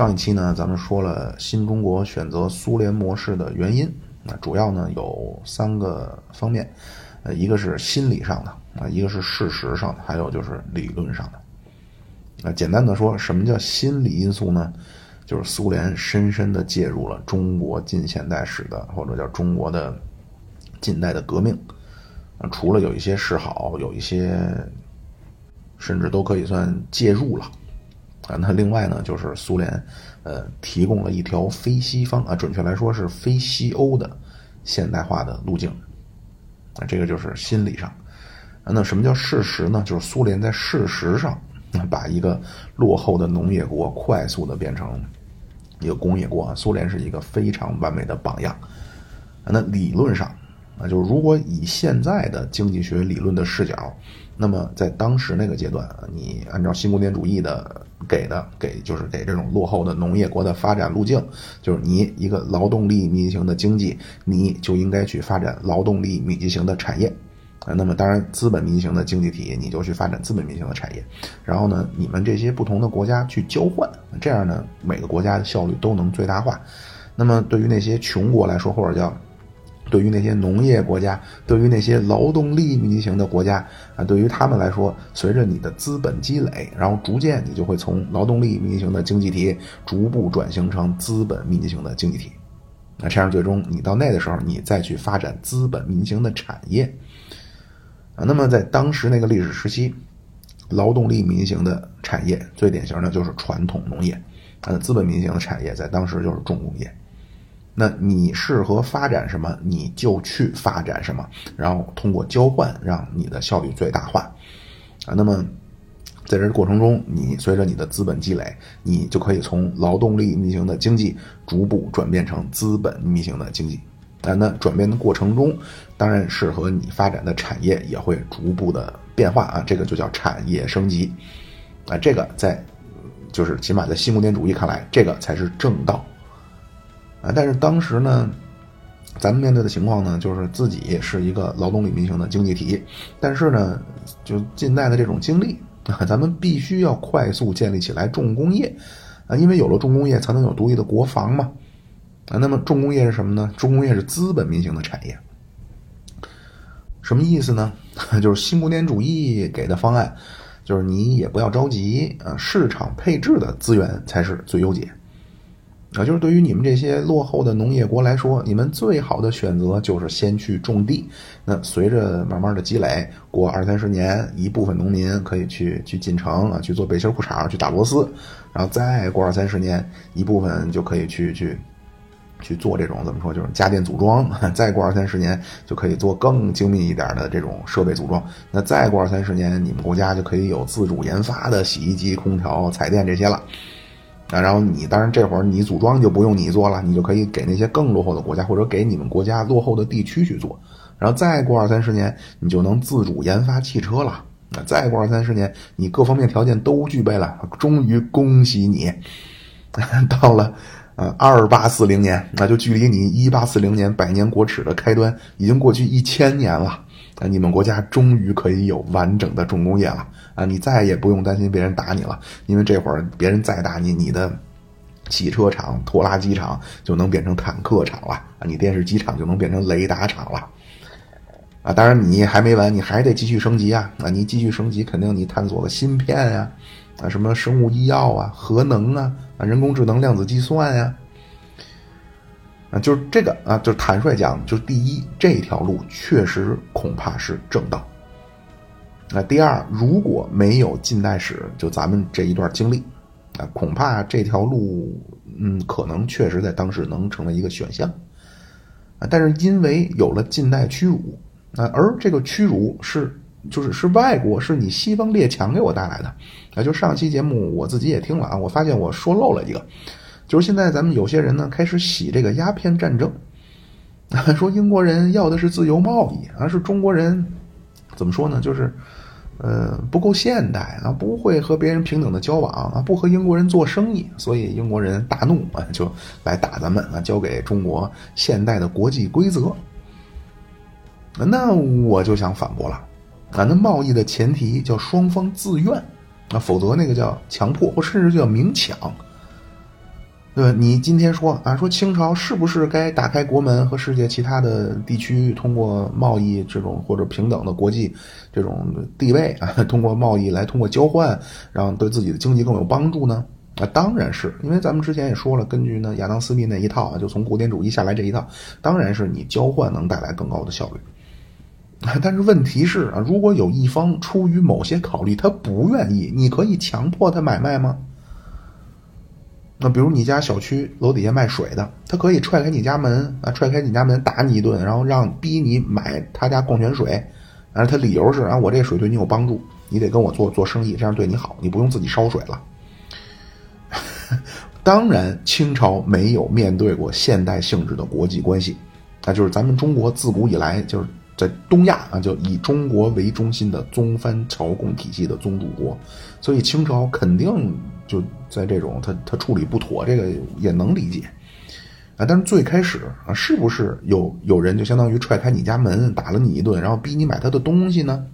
上一期呢，咱们说了新中国选择苏联模式的原因，那主要呢有三个方面，呃，一个是心理上的啊，一个是事实上的，还有就是理论上的。啊，简单的说，什么叫心理因素呢？就是苏联深深的介入了中国近现代史的，或者叫中国的近代的革命。啊，除了有一些示好，有一些甚至都可以算介入了。啊，那另外呢，就是苏联，呃，提供了一条非西方啊，准确来说是非西欧的现代化的路径。啊，这个就是心理上。啊，那什么叫事实呢？就是苏联在事实上，把一个落后的农业国快速的变成一个工业国啊。苏联是一个非常完美的榜样。啊，那理论上，啊，就是如果以现在的经济学理论的视角。那么在当时那个阶段，你按照新古典主义的给的给，就是给这种落后的农业国的发展路径，就是你一个劳动力密集型的经济，你就应该去发展劳动力密集型的产业，啊，那么当然资本密集型的经济体，你就去发展资本密集型的产业，然后呢，你们这些不同的国家去交换，这样呢，每个国家的效率都能最大化。那么对于那些穷国来说，或者叫。对于那些农业国家，对于那些劳动力密集型的国家啊，对于他们来说，随着你的资本积累，然后逐渐你就会从劳动力密集型的经济体逐步转型成资本密集型的经济体。那这样最终你到那的时候，你再去发展资本密集型的产业啊。那么在当时那个历史时期，劳动力密集型的产业最典型的就是传统农业，啊，资本密集型的产业在当时就是重工业。那你适合发展什么，你就去发展什么，然后通过交换让你的效率最大化，啊，那么在这过程中，你随着你的资本积累，你就可以从劳动力密型的经济逐步转变成资本密型的经济，啊，那转变的过程中，当然适合你发展的产业也会逐步的变化啊，这个就叫产业升级，啊，这个在就是起码在新古典主义看来，这个才是正道。啊，但是当时呢，咱们面对的情况呢，就是自己是一个劳动力民型的经济体，但是呢，就近代的这种经历啊，咱们必须要快速建立起来重工业啊，因为有了重工业，才能有独立的国防嘛啊。那么重工业是什么呢？重工业是资本民型的产业，什么意思呢？就是新古典主义给的方案，就是你也不要着急啊，市场配置的资源才是最优解。啊，就是对于你们这些落后的农业国来说，你们最好的选择就是先去种地。那随着慢慢的积累，过二三十年，一部分农民可以去去进城啊，去做背心裤衩，去打螺丝。然后再过二三十年，一部分就可以去去去做这种怎么说，就是家电组装。再过二三十年，就可以做更精密一点的这种设备组装。那再过二三十年，你们国家就可以有自主研发的洗衣机、空调、彩电这些了。啊，然后你当然这会儿你组装就不用你做了，你就可以给那些更落后的国家，或者给你们国家落后的地区去做。然后再过二三十年，你就能自主研发汽车了。那再过二三十年，你各方面条件都具备了，终于恭喜你，到了呃二八四零年，那就距离你一八四零年百年国耻的开端已经过去一千年了。啊，你们国家终于可以有完整的重工业了啊！你再也不用担心别人打你了，因为这会儿别人再打你，你的汽车厂、拖拉机厂就能变成坦克厂了啊！你电视机厂就能变成雷达厂了啊！当然你还没完，你还得继续升级啊！啊，你继续升级，肯定你探索个芯片呀，啊，什么生物医药啊、核能啊、啊人工智能、量子计算呀。啊，就是这个啊，就是坦率讲，就是第一，这条路确实恐怕是正道。那第二，如果没有近代史，就咱们这一段经历，啊，恐怕这条路，嗯，可能确实在当时能成为一个选项。啊，但是因为有了近代屈辱，啊，而这个屈辱是，就是是外国，是你西方列强给我带来的。啊，就上期节目我自己也听了啊，我发现我说漏了一个。就是现在，咱们有些人呢开始洗这个鸦片战争，说英国人要的是自由贸易，而是中国人怎么说呢？就是呃不够现代啊，不会和别人平等的交往啊，不和英国人做生意，所以英国人大怒啊，就来打咱们啊，交给中国现代的国际规则。那我就想反驳了啊，那贸易的前提叫双方自愿啊，否则那个叫强迫，或甚至叫明抢。对？你今天说啊，说清朝是不是该打开国门和世界其他的地区通过贸易这种或者平等的国际这种地位啊，通过贸易来通过交换，让对自己的经济更有帮助呢？啊，当然是因为咱们之前也说了，根据呢亚当斯密那一套啊，就从古典主义下来这一套，当然是你交换能带来更高的效率。但是问题是啊，如果有一方出于某些考虑，他不愿意，你可以强迫他买卖吗？那比如你家小区楼底下卖水的，他可以踹开你家门啊，踹开你家门打你一顿，然后让逼你买他家矿泉水，然后他理由是啊，我这水对你有帮助，你得跟我做做生意，这样对你好，你不用自己烧水了。当然，清朝没有面对过现代性质的国际关系，那就是咱们中国自古以来就是在东亚啊，就以中国为中心的宗藩朝贡体系的宗主国，所以清朝肯定就在这种他他处理不妥，这个也能理解啊。但是最开始啊，是不是有有人就相当于踹开你家门打了你一顿，然后逼你买他的东西呢？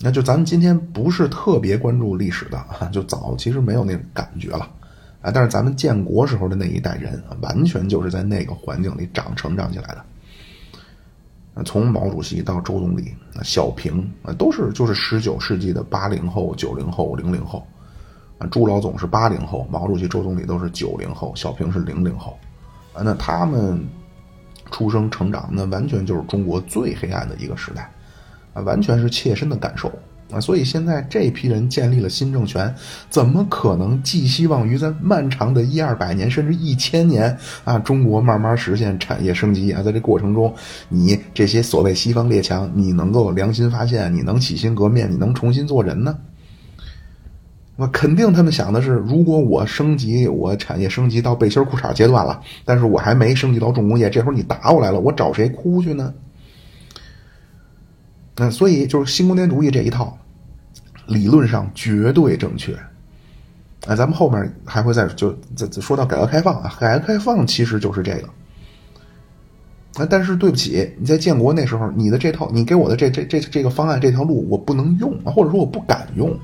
那就咱们今天不是特别关注历史的啊，就早其实没有那种感觉了，啊，但是咱们建国时候的那一代人，完全就是在那个环境里长成长起来的。从毛主席到周总理、小平啊，都是就是十九世纪的八零后、九零后、零零后，啊，朱老总是八零后，毛主席、周总理都是九零后，小平是零零后，啊，那他们出生成长，那完全就是中国最黑暗的一个时代。啊完全是切身的感受啊！所以现在这批人建立了新政权，怎么可能寄希望于在漫长的一二百年甚至一千年啊，中国慢慢实现产业升级啊？在这过程中，你这些所谓西方列强，你能够良心发现，你能洗心革面，你能重新做人呢？那肯定他们想的是，如果我升级，我产业升级到背心裤衩阶段了，但是我还没升级到重工业，这会儿你打我来了，我找谁哭去呢？那所以就是新古典主义这一套，理论上绝对正确。啊，咱们后面还会再就再说到改革开放啊，改革开放其实就是这个。啊，但是对不起，你在建国那时候，你的这套，你给我的这这这这个方案这条路，我不能用，或者说我不敢用。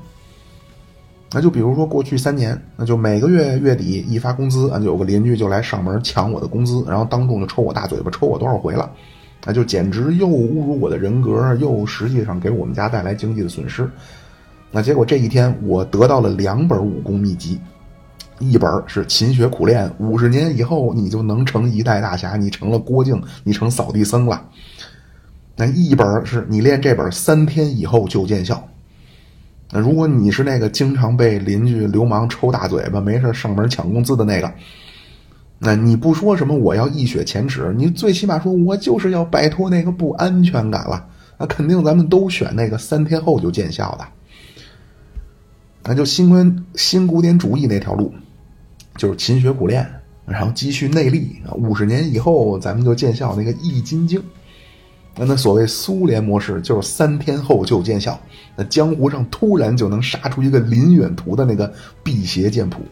那就比如说过去三年，那就每个月月底一发工资啊，有个邻居就来上门抢我的工资，然后当众就抽我大嘴巴，抽我多少回了。那就简直又侮辱我的人格，又实际上给我们家带来经济的损失。那结果这一天，我得到了两本武功秘籍，一本是勤学苦练，五十年以后你就能成一代大侠，你成了郭靖，你成扫地僧了。那一本是你练这本三天以后就见效。那如果你是那个经常被邻居流氓抽大嘴巴，没事上门抢工资的那个。那你不说什么我要一雪前耻，你最起码说我就是要摆脱那个不安全感了。那肯定咱们都选那个三天后就见效的。那就新观新古典主义那条路，就是勤学苦练，然后积蓄内力，五十年以后咱们就见效。那个易筋经，那那所谓苏联模式就是三天后就见效。那江湖上突然就能杀出一个林远图的那个辟邪剑谱。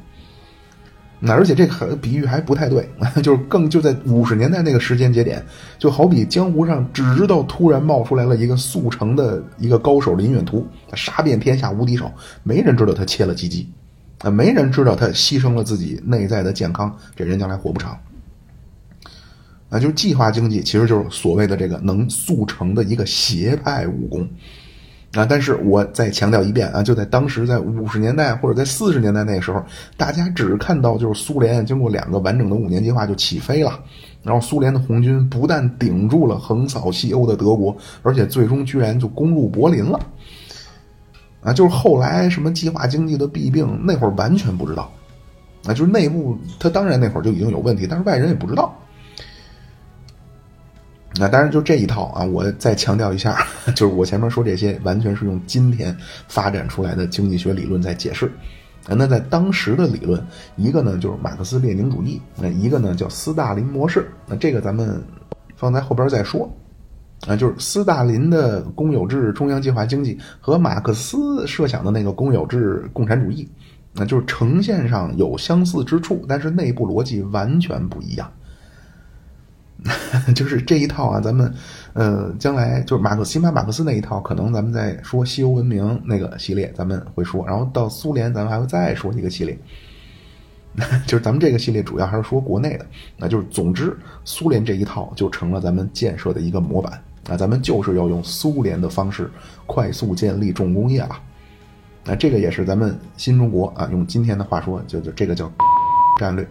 那而且这个比喻还不太对，就是更就在五十年代那个时间节点，就好比江湖上只知道突然冒出来了一个速成的一个高手林远图，他杀遍天下无敌手，没人知道他切了鸡鸡，啊，没人知道他牺牲了自己内在的健康，这人将来活不长。啊，就是计划经济，其实就是所谓的这个能速成的一个邪派武功。啊！但是我再强调一遍啊，就在当时，在五十年代或者在四十年代那时候，大家只看到就是苏联经过两个完整的五年计划就起飞了，然后苏联的红军不但顶住了横扫西欧的德国，而且最终居然就攻入柏林了。啊，就是后来什么计划经济的弊病，那会儿完全不知道。啊，就是内部他当然那会儿就已经有问题，但是外人也不知道。那当然，就这一套啊！我再强调一下，就是我前面说这些，完全是用今天发展出来的经济学理论在解释。那在当时的理论，一个呢就是马克思列宁主义，那一个呢叫斯大林模式。那这个咱们放在后边再说。啊，就是斯大林的公有制中央计划经济和马克思设想的那个公有制共产主义，那就是呈现上有相似之处，但是内部逻辑完全不一样。就是这一套啊，咱们，呃，将来就是马克新马马克思那一套，可能咱们在说西欧文明那个系列，咱们会说，然后到苏联，咱们还会再说一个系列。就是咱们这个系列主要还是说国内的，那就是总之，苏联这一套就成了咱们建设的一个模板啊，咱们就是要用苏联的方式快速建立重工业了。那这个也是咱们新中国啊，用今天的话说，就就这个叫战略。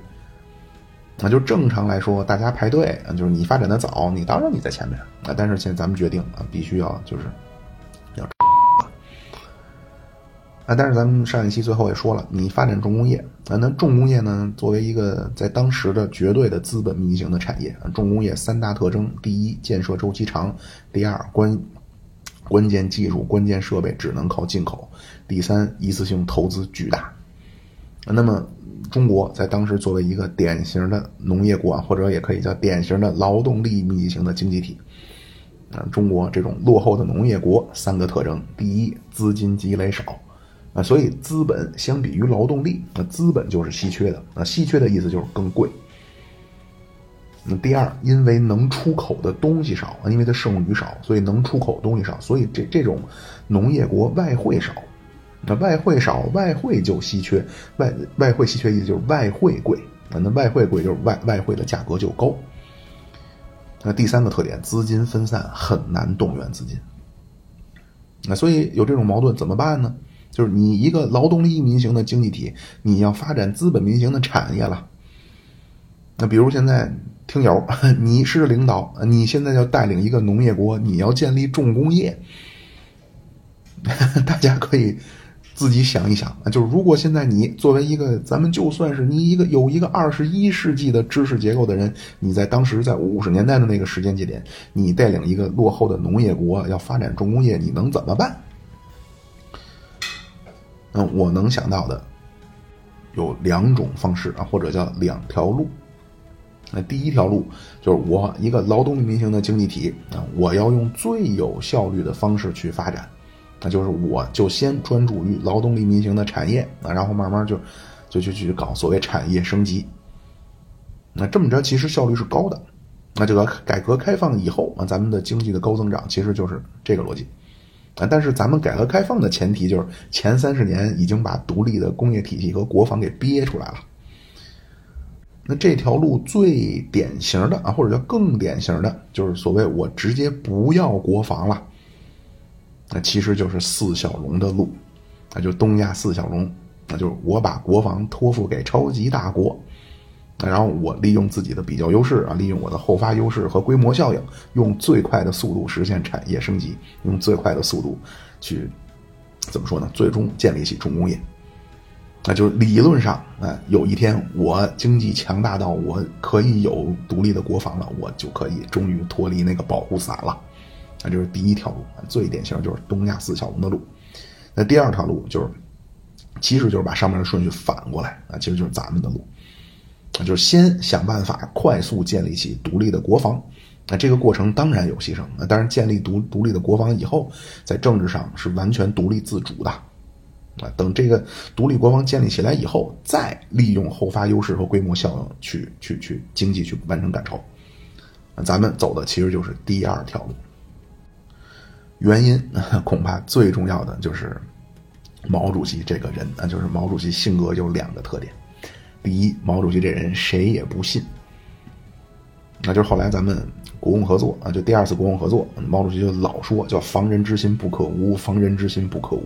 那就正常来说，大家排队，就是你发展的早，你当然你在前面啊。但是现在咱们决定啊，必须要就是要。啊，但是咱们上一期最后也说了，你发展重工业啊，那重工业呢，作为一个在当时的绝对的资本密集型的产业，重工业三大特征：第一，建设周期长；第二，关关键技术、关键设备只能靠进口；第三，一次性投资巨大。那么，中国在当时作为一个典型的农业国啊，或者也可以叫典型的劳动力密集型的经济体，啊，中国这种落后的农业国，三个特征：第一，资金积累少。啊，所以资本相比于劳动力，那资本就是稀缺的。啊，稀缺的意思就是更贵。那第二，因为能出口的东西少，因为它剩余少，所以能出口东西少，所以这这种农业国外汇少。那外汇少，外汇就稀缺。外外汇稀缺意思就是外汇贵。啊，那外汇贵就是外外汇的价格就高。那第三个特点，资金分散，很难动员资金。那所以有这种矛盾怎么办呢？就是你一个劳动力民营的经济体，你要发展资本民营的产业了。那比如现在听友，你是领导，你现在要带领一个农业国，你要建立重工业，大家可以自己想一想啊。就是如果现在你作为一个，咱们就算是你一个有一个二十一世纪的知识结构的人，你在当时在五十年代的那个时间节点，你带领一个落后的农业国要发展重工业，你能怎么办？嗯，我能想到的有两种方式啊，或者叫两条路。那第一条路就是我一个劳动力民营的经济体啊，我要用最有效率的方式去发展，那就是我就先专注于劳动力民营的产业啊，然后慢慢就就就去搞所谓产业升级。那这么着其实效率是高的。那这个改革开放以后啊，咱们的经济的高增长其实就是这个逻辑。啊，但是咱们改革开放的前提就是前三十年已经把独立的工业体系和国防给憋出来了。那这条路最典型的啊，或者叫更典型的，就是所谓我直接不要国防了。那其实就是四小龙的路，那就东亚四小龙，那就是我把国防托付给超级大国。然后我利用自己的比较优势啊，利用我的后发优势和规模效应，用最快的速度实现产业升级，用最快的速度去怎么说呢？最终建立起重工业。那就是理论上，啊，有一天我经济强大到我可以有独立的国防了，我就可以终于脱离那个保护伞了。那就是第一条路，最典型就是东亚四小龙的路。那第二条路就是，其实就是把上面的顺序反过来啊，其实就是咱们的路。就是先想办法快速建立起独立的国防，那这个过程当然有牺牲。那当然，建立独独立的国防以后，在政治上是完全独立自主的。啊，等这个独立国防建立起来以后，再利用后发优势和规模效应去去去经济去完成赶超。咱们走的其实就是第二条路。原因 恐怕最重要的就是毛主席这个人啊，就是毛主席性格有两个特点。第一，毛主席这人谁也不信，那就是后来咱们国共合作啊，就第二次国共合作，毛主席就老说叫“防人之心不可无，防人之心不可无”。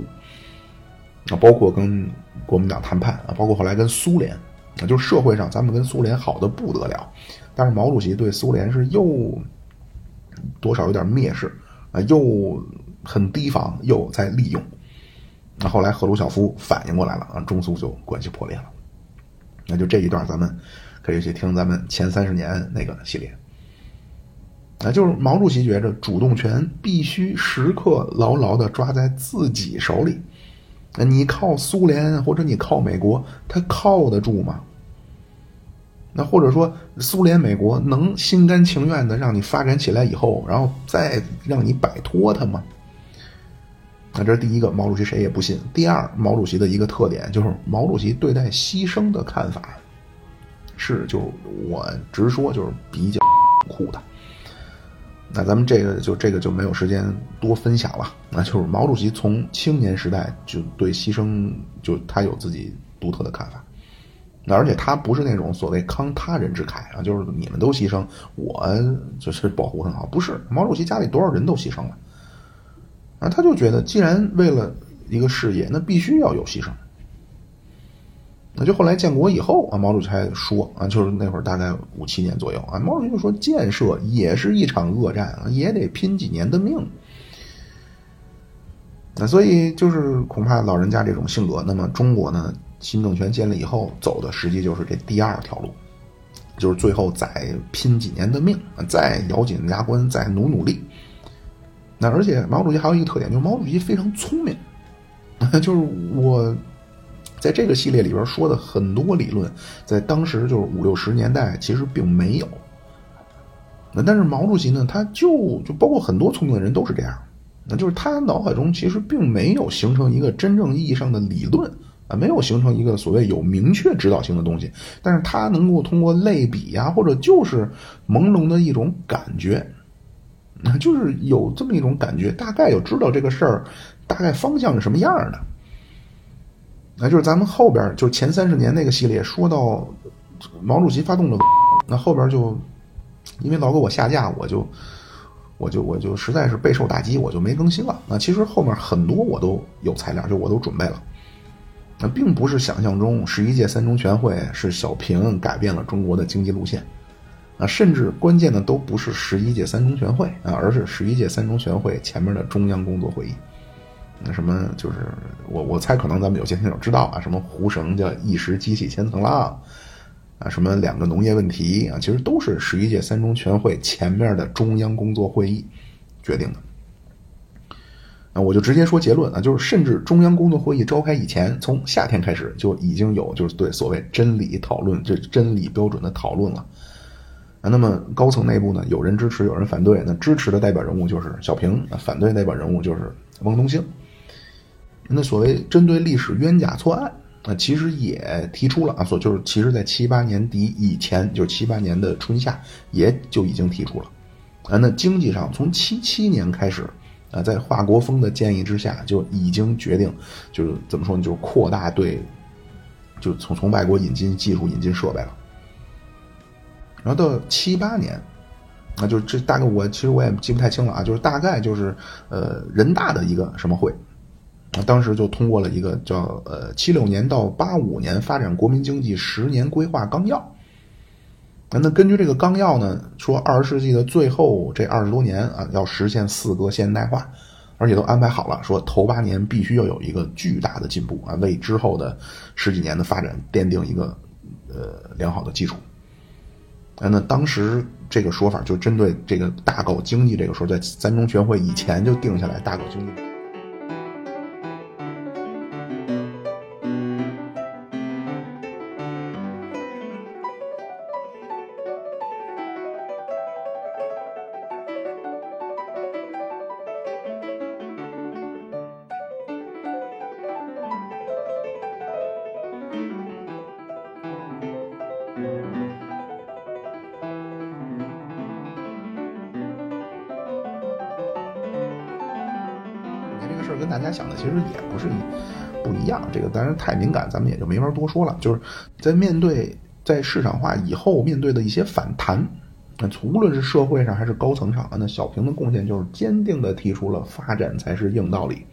啊，包括跟国民党谈判啊，包括后来跟苏联啊，就社会上咱们跟苏联好的不得了，但是毛主席对苏联是又多少有点蔑视啊，又很提防，又在利用。那后来赫鲁晓夫反应过来了啊，中苏就关系破裂了。那就这一段，咱们可以去听咱们前三十年那个系列。那就是毛主席觉着主动权必须时刻牢牢的抓在自己手里。那你靠苏联或者你靠美国，他靠得住吗？那或者说苏联、美国能心甘情愿的让你发展起来以后，然后再让你摆脱他吗？那这是第一个，毛主席谁也不信。第二，毛主席的一个特点就是，毛主席对待牺牲的看法是，就我直说，就是比较酷的。那咱们这个就这个就没有时间多分享了。那就是毛主席从青年时代就对牺牲，就他有自己独特的看法。而且他不是那种所谓慷他人之慨啊，就是你们都牺牲，我就是保护很好。不是，毛主席家里多少人都牺牲了，啊，他就觉得既然为了一个事业，那必须要有牺牲。那就后来建国以后啊，毛主席还说啊，就是那会儿大概五七年左右啊，毛主席就说建设也是一场恶战啊，也得拼几年的命。那所以就是恐怕老人家这种性格，那么中国呢，新政权建立以后走的实际就是这第二条路，就是最后再拼几年的命，再咬紧牙关，再努努力。那而且毛主席还有一个特点，就是毛主席非常聪明，就是我。在这个系列里边说的很多理论，在当时就是五六十年代，其实并没有。那但是毛主席呢，他就就包括很多聪明的人都是这样，那就是他脑海中其实并没有形成一个真正意义上的理论啊，没有形成一个所谓有明确指导性的东西，但是它能够通过类比呀，或者就是朦胧的一种感觉，啊就是有这么一种感觉，大概有知道这个事儿大概方向是什么样的。那就是咱们后边就前三十年那个系列说到毛主席发动了，那后边就因为老给我下架，我就我就我就实在是备受打击，我就没更新了。那其实后面很多我都有材料，就我都准备了。那并不是想象中十一届三中全会是小平改变了中国的经济路线，啊，甚至关键的都不是十一届三中全会啊，而是十一届三中全会前面的中央工作会议。那什么就是我我猜可能咱们有些听友知道啊，什么胡绳叫一时激起千层浪，啊，什么两个农业问题啊，其实都是十一届三中全会前面的中央工作会议决定的。啊，我就直接说结论啊，就是甚至中央工作会议召开以前，从夏天开始就已经有就是对所谓真理讨论这真理标准的讨论了。啊，那么高层内部呢，有人支持，有人反对。那支持的代表人物就是小平，反对代表人物就是汪东兴。那所谓针对历史冤假错案啊，其实也提出了啊，所就是其实在七八年底以前，就是七八年的春夏，也就已经提出了啊。那经济上从七七年开始啊，在华国锋的建议之下，就已经决定就是怎么说呢，就是扩大对，就从从外国引进技术、引进设备了。然后到七八年，啊，就这大概我其实我也记不太清了啊，就是大概就是呃人大的一个什么会。啊当时就通过了一个叫呃七六年到八五年发展国民经济十年规划纲要。那根据这个纲要呢，说二十世纪的最后这二十多年啊，要实现四个现代化，而且都安排好了，说头八年必须要有一个巨大的进步啊，为之后的十几年的发展奠定一个呃良好的基础。那当时这个说法就针对这个大搞经济这个时候，在三中全会以前就定下来大搞经济。这个当然太敏感，咱们也就没法多说了。就是在面对在市场化以后面对的一些反弹，那无论是社会上还是高层上，那小平的贡献就是坚定的提出了发展才是硬道理。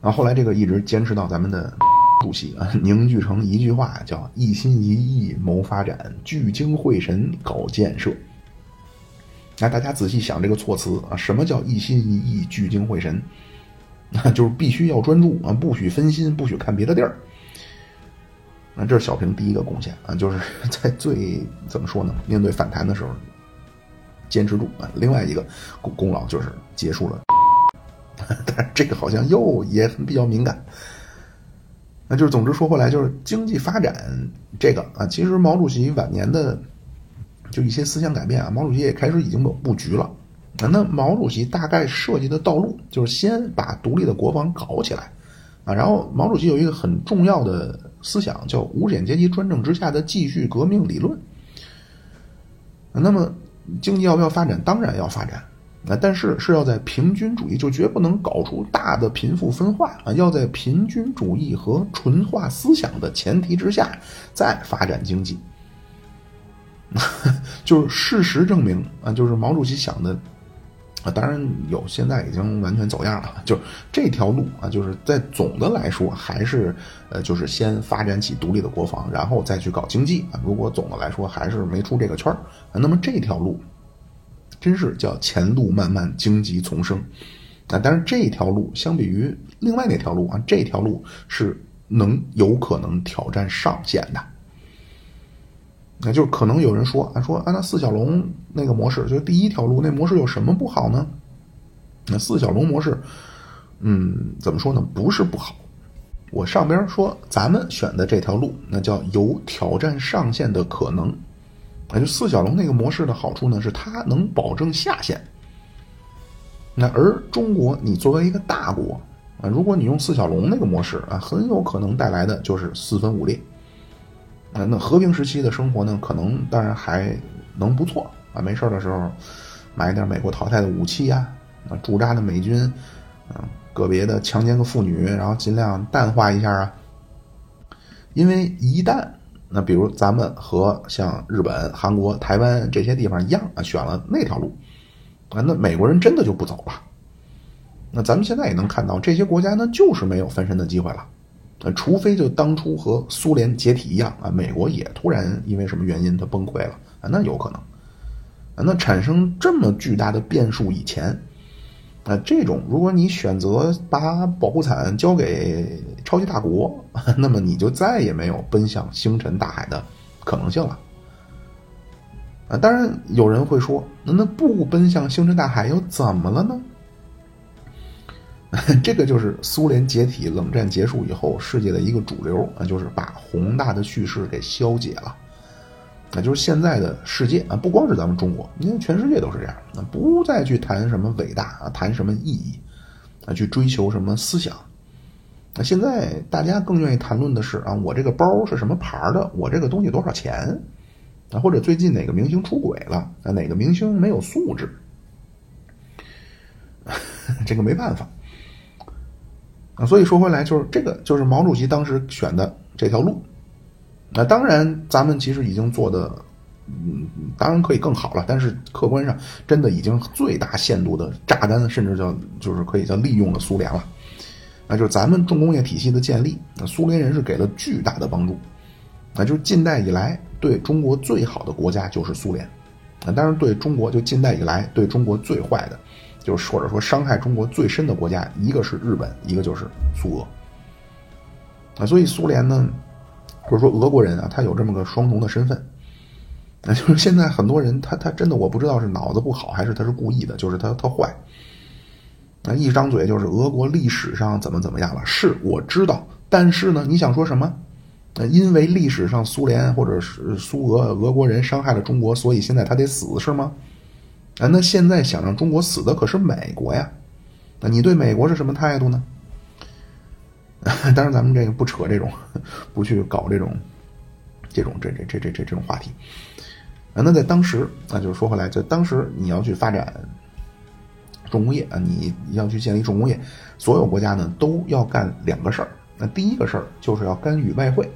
然后后来这个一直坚持到咱们的主席啊，凝聚成一句话，叫一心一意谋发展，聚精会神搞建设。那大家仔细想这个措辞啊，什么叫一心一意、聚精会神？那就是必须要专注啊，不许分心，不许看别的地儿。啊，这是小平第一个贡献啊，就是 在最怎么说呢？面对反弹的时候坚持住啊。另外一个功功劳就是结束了，但是这个好像又也比较敏感。那就是总之说回来，就是经济发展这个啊，其实毛主席晚年的就一些思想改变啊，毛主席也开始已经有布局了。啊那毛主席大概设计的道路就是先把独立的国防搞起来，啊，然后毛主席有一个很重要的思想叫无产阶级专政之下的继续革命理论。那么经济要不要发展？当然要发展。啊，但是是要在平均主义，就绝不能搞出大的贫富分化啊，要在平均主义和纯化思想的前提之下再发展经济。就是事实证明啊，就是毛主席想的啊，当然有，现在已经完全走样了。就这条路啊，就是在总的来说还是呃，就是先发展起独立的国防，然后再去搞经济啊。如果总的来说还是没出这个圈儿，那么这条路。真是叫前路漫漫，荆棘丛生，啊！但是这条路相比于另外那条路啊，这条路是能有可能挑战上限的。那就是可能有人说啊，说啊，那四小龙那个模式，就是第一条路那模式有什么不好呢？那四小龙模式，嗯，怎么说呢？不是不好。我上边说咱们选的这条路，那叫有挑战上限的可能。那就四小龙那个模式的好处呢，是它能保证下限。那而中国，你作为一个大国啊，如果你用四小龙那个模式啊，很有可能带来的就是四分五裂。啊，那和平时期的生活呢，可能当然还能不错啊，没事的时候买点美国淘汰的武器呀，啊，驻扎的美军，啊，个别的强奸个妇女，然后尽量淡化一下啊，因为一旦。那比如咱们和像日本、韩国、台湾这些地方一样啊，选了那条路，啊，那美国人真的就不走了。那咱们现在也能看到，这些国家呢就是没有翻身的机会了，啊，除非就当初和苏联解体一样啊，美国也突然因为什么原因它崩溃了啊，那有可能。啊，那产生这么巨大的变数以前。啊这种，如果你选择把保护伞交给超级大国，那么你就再也没有奔向星辰大海的可能性了。啊，当然有人会说，那那不奔向星辰大海又怎么了呢？这个就是苏联解体、冷战结束以后世界的一个主流啊，就是把宏大的叙事给消解了。那就是现在的世界啊，不光是咱们中国，因为全世界都是这样。那不再去谈什么伟大啊，谈什么意义啊，去追求什么思想。那现在大家更愿意谈论的是啊，我这个包是什么牌的？我这个东西多少钱？啊，或者最近哪个明星出轨了？啊，哪个明星没有素质？这个没办法所以说回来，就是这个，就是毛主席当时选的这条路。那当然，咱们其实已经做的，嗯，当然可以更好了。但是客观上，真的已经最大限度的榨干，甚至叫就是可以叫利用了苏联了。那就是咱们重工业体系的建立，那苏联人是给了巨大的帮助。那就是近代以来对中国最好的国家就是苏联。啊，当然对中国就近代以来对中国最坏的，就是或者说伤害中国最深的国家，一个是日本，一个就是苏俄。啊，所以苏联呢？或者说俄国人啊，他有这么个双重的身份，那就是现在很多人他他真的我不知道是脑子不好还是他是故意的，就是他他坏，那一张嘴就是俄国历史上怎么怎么样了，是我知道，但是呢，你想说什么？呃，因为历史上苏联或者是苏俄俄国人伤害了中国，所以现在他得死是吗？啊，那现在想让中国死的可是美国呀，那你对美国是什么态度呢？当然，咱们这个不扯这种，不去搞这种，这种这这这这这这种话题。啊，那在当时，那就是说回来，在当时你要去发展重工业啊，你要去建立重工业，所有国家呢都要干两个事儿。那第一个事儿就是要干预外汇，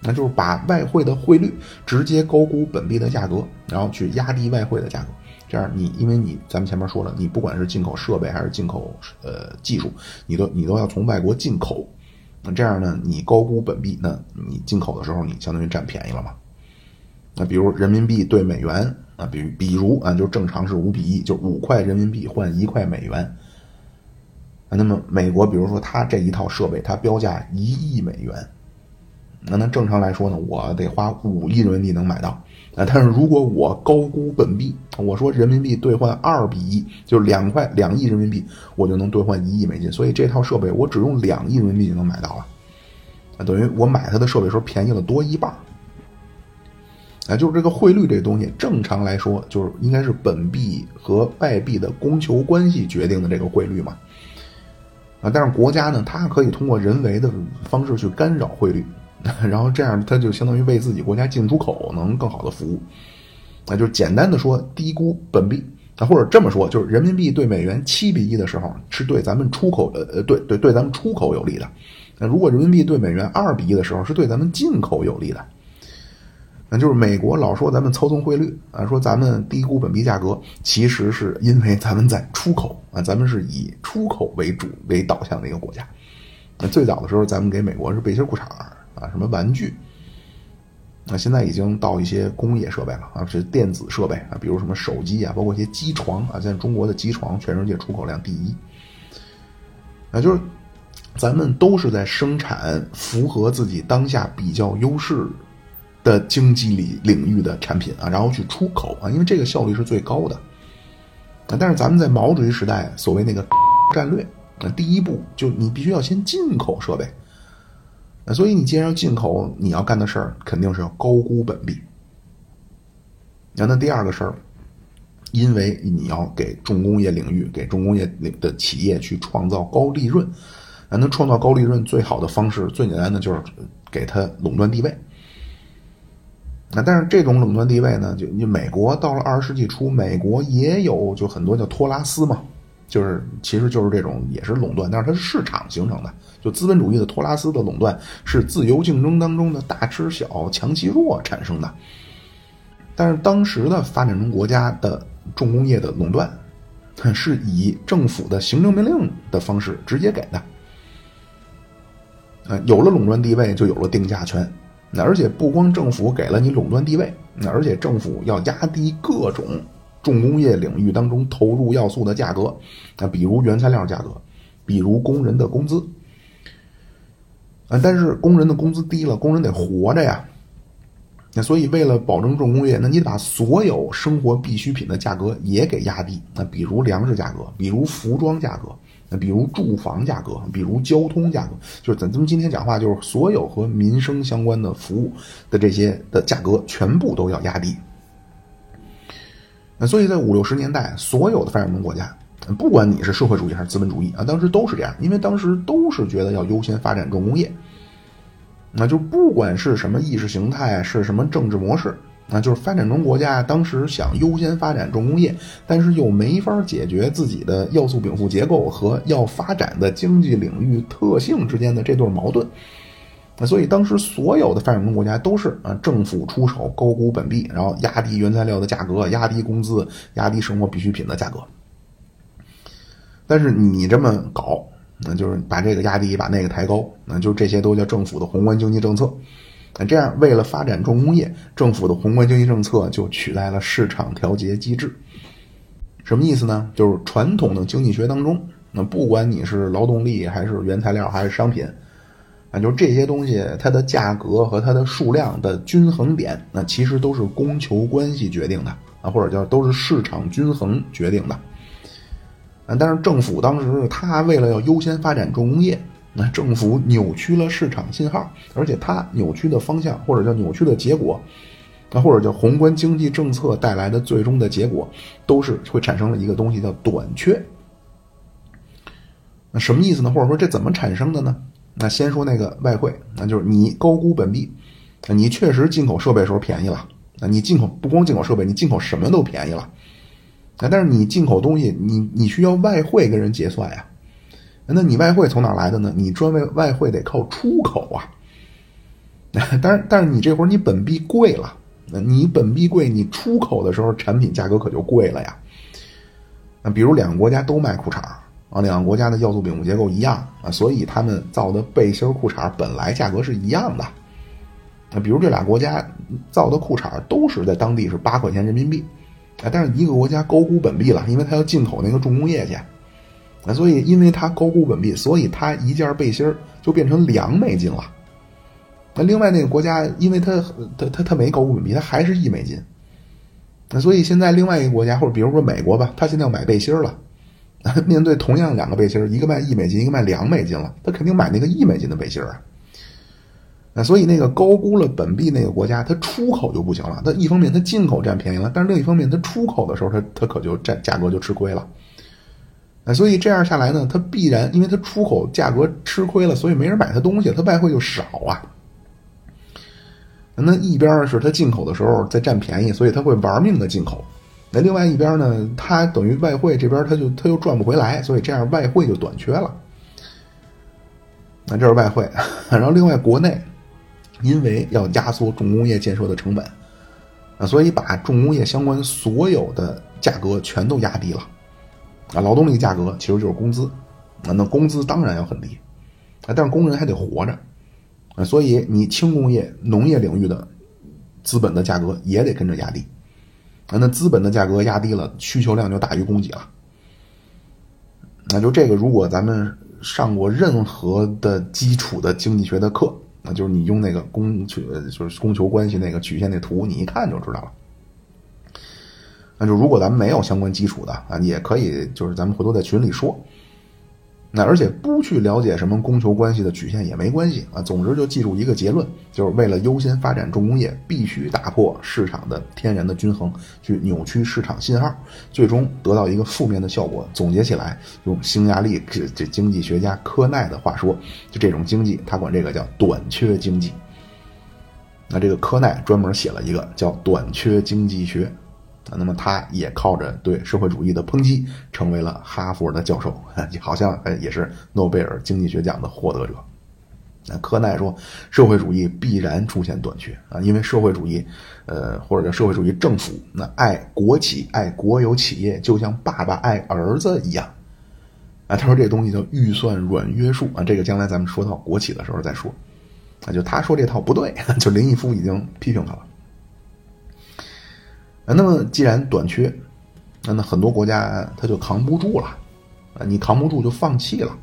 那就是把外汇的汇率直接高估本币的价格，然后去压低外汇的价格。这样，你因为你咱们前面说了，你不管是进口设备还是进口呃技术，你都你都要从外国进口。那这样呢，你高估本币，那你进口的时候你相当于占便宜了嘛？那比如人民币对美元啊，比比如啊，就正常是五比一，就五块人民币换一块美元。那么美国比如说它这一套设备，它标价一亿美元，那那正常来说呢，我得花五亿人民币能买到。啊，但是如果我高估本币，我说人民币兑换二比一，就是两块两亿人民币，我就能兑换一亿美金。所以这套设备我只用两亿人民币就能买到了，啊，等于我买它的设备时候便宜了多一半。啊，就是这个汇率这东西，正常来说就是应该是本币和外币的供求关系决定的这个汇率嘛。啊，但是国家呢，它可以通过人为的方式去干扰汇率。然后这样，它就相当于为自己国家进出口能更好的服务，那就简单的说，低估本币，啊，或者这么说，就是人民币对美元七比一的时候，是对咱们出口呃呃对对对咱们出口有利的。那如果人民币对美元二比一的时候，是对咱们进口有利的。那就是美国老说咱们操纵汇率啊，说咱们低估本币价格，其实是因为咱们在出口啊，咱们是以出口为主为导向的一个国家。那最早的时候，咱们给美国是背心裤衩啊，什么玩具。那现在已经到一些工业设备了啊，是电子设备啊，比如什么手机啊，包括一些机床啊。现在中国的机床全世界出口量第一。啊就是咱们都是在生产符合自己当下比较优势的经济领领域的产品啊，然后去出口啊，因为这个效率是最高的。啊但是咱们在毛主席时代所谓那个战略，那第一步就你必须要先进口设备。所以你既然要进口，你要干的事儿肯定是要高估本币。那那第二个事儿，因为你要给重工业领域、给重工业的企业去创造高利润，那能创造高利润最好的方式、最简单的就是给他垄断地位。那但是这种垄断地位呢，就你美国到了二十世纪初，美国也有就很多叫托拉斯嘛。就是，其实就是这种，也是垄断，但是它是市场形成的。就资本主义的托拉斯的垄断，是自由竞争当中的大吃小、强其弱产生的。但是当时的发展中国家的重工业的垄断，是以政府的行政命令的方式直接给的。呃，有了垄断地位，就有了定价权。那而且不光政府给了你垄断地位，那而且政府要压低各种。重工业领域当中投入要素的价格，啊，比如原材料价格，比如工人的工资，啊，但是工人的工资低了，工人得活着呀，那所以为了保证重工业，那你得把所有生活必需品的价格也给压低，那比如粮食价格，比如服装价格，那比如住房价格，比如交通价格，就是咱咱们今天讲话，就是所有和民生相关的服务的这些的价格全部都要压低。所以在五六十年代，所有的发展中国家，不管你是社会主义还是资本主义啊，当时都是这样，因为当时都是觉得要优先发展重工业。那就不管是什么意识形态，是什么政治模式，那就是发展中国家当时想优先发展重工业，但是又没法解决自己的要素禀赋结构和要发展的经济领域特性之间的这对矛盾。那所以当时所有的发展中国家都是啊，政府出手高估本币，然后压低原材料的价格，压低工资，压低生活必需品的价格。但是你这么搞，那就是把这个压低，把那个抬高，那就这些都叫政府的宏观经济政策。那这样为了发展重工业，政府的宏观经济政策就取代了市场调节机制。什么意思呢？就是传统的经济学当中，那不管你是劳动力还是原材料还是商品。啊就这些东西，它的价格和它的数量的均衡点，那其实都是供求关系决定的啊，或者叫都是市场均衡决定的。啊，但是政府当时他为了要优先发展重工业，那政府扭曲了市场信号，而且它扭曲的方向或者叫扭曲的结果，那或者叫宏观经济政策带来的最终的结果，都是会产生了一个东西叫短缺。那什么意思呢？或者说这怎么产生的呢？那先说那个外汇，那就是你高估本币，你确实进口设备时候便宜了。那你进口不光进口设备，你进口什么都便宜了。啊，但是你进口东西，你你需要外汇跟人结算呀。那你外汇从哪来的呢？你专为外汇得靠出口啊。但是但是你这会儿你本币贵了，你本币贵，你出口的时候产品价格可就贵了呀。那比如两个国家都卖裤衩。啊，两个国家的要素禀赋结构一样啊，所以他们造的背心裤衩本来价格是一样的。那比如这俩国家造的裤衩都是在当地是八块钱人民币，啊，但是一个国家高估本币了，因为它要进口那个重工业去，啊，所以因为它高估本币，所以它一件背心就变成两美金了。那另外那个国家，因为它它它它没高估本币，它还是一美金。那所以现在另外一个国家，或者比如说美国吧，他现在要买背心了。面对同样两个背心一个卖一美金，一个卖两美金了，他肯定买那个一美金的背心啊。那所以那个高估了本币那个国家，它出口就不行了。它一方面它进口占便宜了，但是另一方面它出口的时候，它它可就占价格就吃亏了。那所以这样下来呢，它必然因为它出口价格吃亏了，所以没人买它东西，它外汇就少啊。那一边是它进口的时候在占便宜，所以它会玩命的进口。那另外一边呢，它等于外汇这边它就它又赚不回来，所以这样外汇就短缺了。那这是外汇，然后另外国内因为要压缩重工业建设的成本啊，所以把重工业相关所有的价格全都压低了。啊，劳动力价格其实就是工资。啊，那工资当然要很低。啊，但是工人还得活着。啊，所以你轻工业、农业领域的资本的价格也得跟着压低，啊那资本的价格压低了，需求量就大于供给了，那就这个，如果咱们。上过任何的基础的经济学的课，那就是你用那个供求就是供求关系那个曲线那图，你一看就知道了。那就如果咱们没有相关基础的啊，也可以就是咱们回头在群里说。那而且不去了解什么供求关系的曲线也没关系啊。总之就记住一个结论，就是为了优先发展重工业，必须打破市场的天然的均衡，去扭曲市场信号，最终得到一个负面的效果。总结起来，用匈牙利这这经济学家科奈的话说，就这种经济，他管这个叫短缺经济。那这个科奈专门写了一个叫短缺经济学。那么他也靠着对社会主义的抨击，成为了哈佛的教授，好像也是诺贝尔经济学奖的获得者。那科奈说，社会主义必然出现短缺啊，因为社会主义，呃，或者叫社会主义政府，那爱国企、爱国有企业，就像爸爸爱儿子一样。啊，他说这东西叫预算软约束啊，这个将来咱们说到国企的时候再说。啊，就他说这套不对，就林毅夫已经批评他了。啊，那么既然短缺，那那很多国家他就扛不住了，啊，你扛不住就放弃了。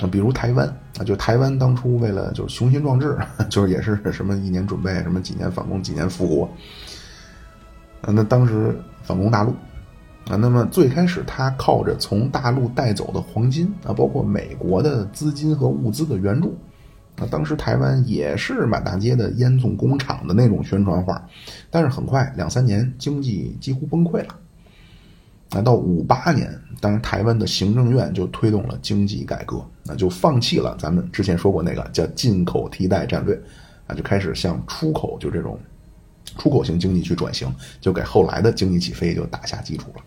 啊，比如台湾啊，就台湾当初为了就是雄心壮志，就是也是什么一年准备什么几年反攻几年复国，啊，那当时反攻大陆，啊，那么最开始他靠着从大陆带走的黄金啊，包括美国的资金和物资的援助。那当时台湾也是满大街的烟囱工厂的那种宣传画，但是很快两三年经济几乎崩溃了。那到五八年，当时台湾的行政院就推动了经济改革，那就放弃了咱们之前说过那个叫进口替代战略，啊，就开始向出口就这种出口型经济去转型，就给后来的经济起飞就打下基础了。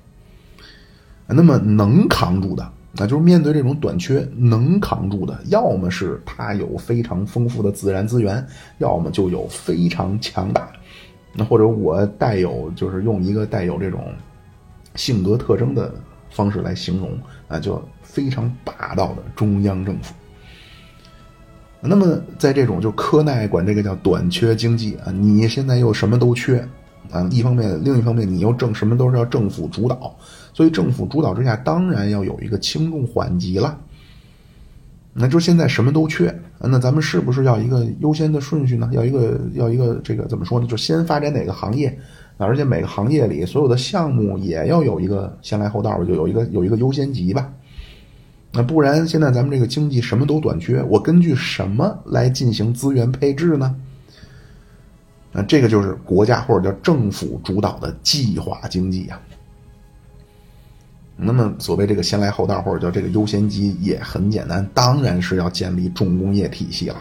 那么能扛住的。那就是面对这种短缺，能扛住的，要么是它有非常丰富的自然资源，要么就有非常强大。那或者我带有，就是用一个带有这种性格特征的方式来形容，啊，就非常霸道的中央政府。那么在这种就科奈管这个叫短缺经济啊，你现在又什么都缺。啊，一方面，另一方面，你又政什么都是要政府主导，所以政府主导之下，当然要有一个轻重缓急了。那就现在什么都缺，那咱们是不是要一个优先的顺序呢？要一个要一个这个怎么说呢？就先发展哪个行业，而且每个行业里所有的项目也要有一个先来后到，就有一个有一个优先级吧。那不然现在咱们这个经济什么都短缺，我根据什么来进行资源配置呢？那这个就是国家或者叫政府主导的计划经济啊。那么所谓这个先来后到或者叫这个优先级也很简单，当然是要建立重工业体系了。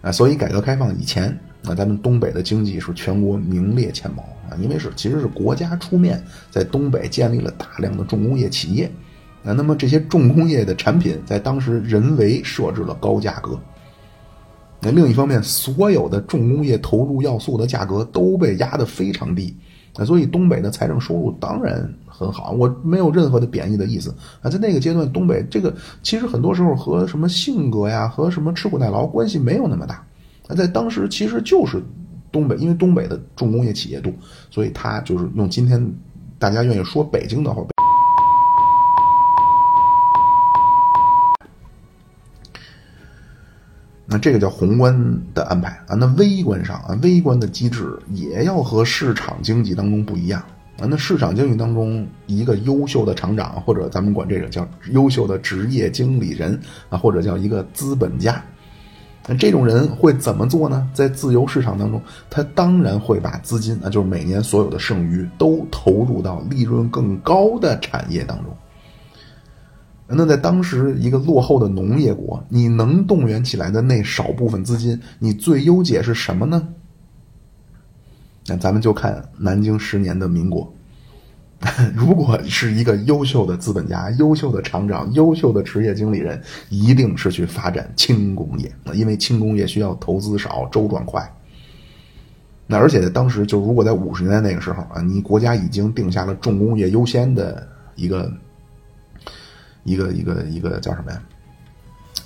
啊，所以改革开放以前，那咱们东北的经济是全国名列前茅啊，因为是其实是国家出面在东北建立了大量的重工业企业啊。那么这些重工业的产品在当时人为设置了高价格。那另一方面，所有的重工业投入要素的价格都被压得非常低，啊，所以东北的财政收入当然很好。我没有任何的贬义的意思啊，在那个阶段，东北这个其实很多时候和什么性格呀，和什么吃苦耐劳关系没有那么大，啊，在当时其实就是东北，因为东北的重工业企业多，所以它就是用今天大家愿意说北京的话。那这个叫宏观的安排啊，那微观上啊，微观的机制也要和市场经济当中不一样啊。那市场经济当中，一个优秀的厂长，或者咱们管这个叫优秀的职业经理人啊，或者叫一个资本家，那这种人会怎么做呢？在自由市场当中，他当然会把资金啊，就是每年所有的剩余都投入到利润更高的产业当中。那在当时一个落后的农业国，你能动员起来的那少部分资金，你最优解是什么呢？那咱们就看南京十年的民国，如果是一个优秀的资本家、优秀的厂长、优秀的职业经理人，一定是去发展轻工业，因为轻工业需要投资少、周转快。那而且当时就如果在五十年代那个时候啊，你国家已经定下了重工业优先的一个一个一个一个叫什么呀？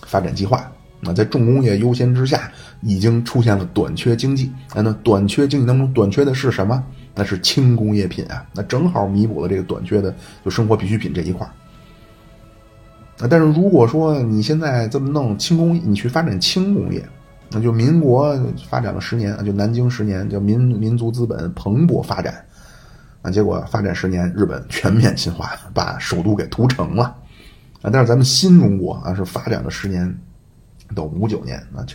发展计划。那在重工业优先之下，已经出现了短缺经济。那短缺经济当中，短缺的是什么？那是轻工业品啊。那正好弥补了这个短缺的，就生活必需品这一块啊，但是如果说你现在这么弄轻工，你去发展轻工业，那就民国发展了十年，就南京十年，叫民民族资本蓬勃发展啊。结果发展十年，日本全面侵华，把首都给屠城了啊。但是咱们新中国啊，是发展了十年。到五九年啊，这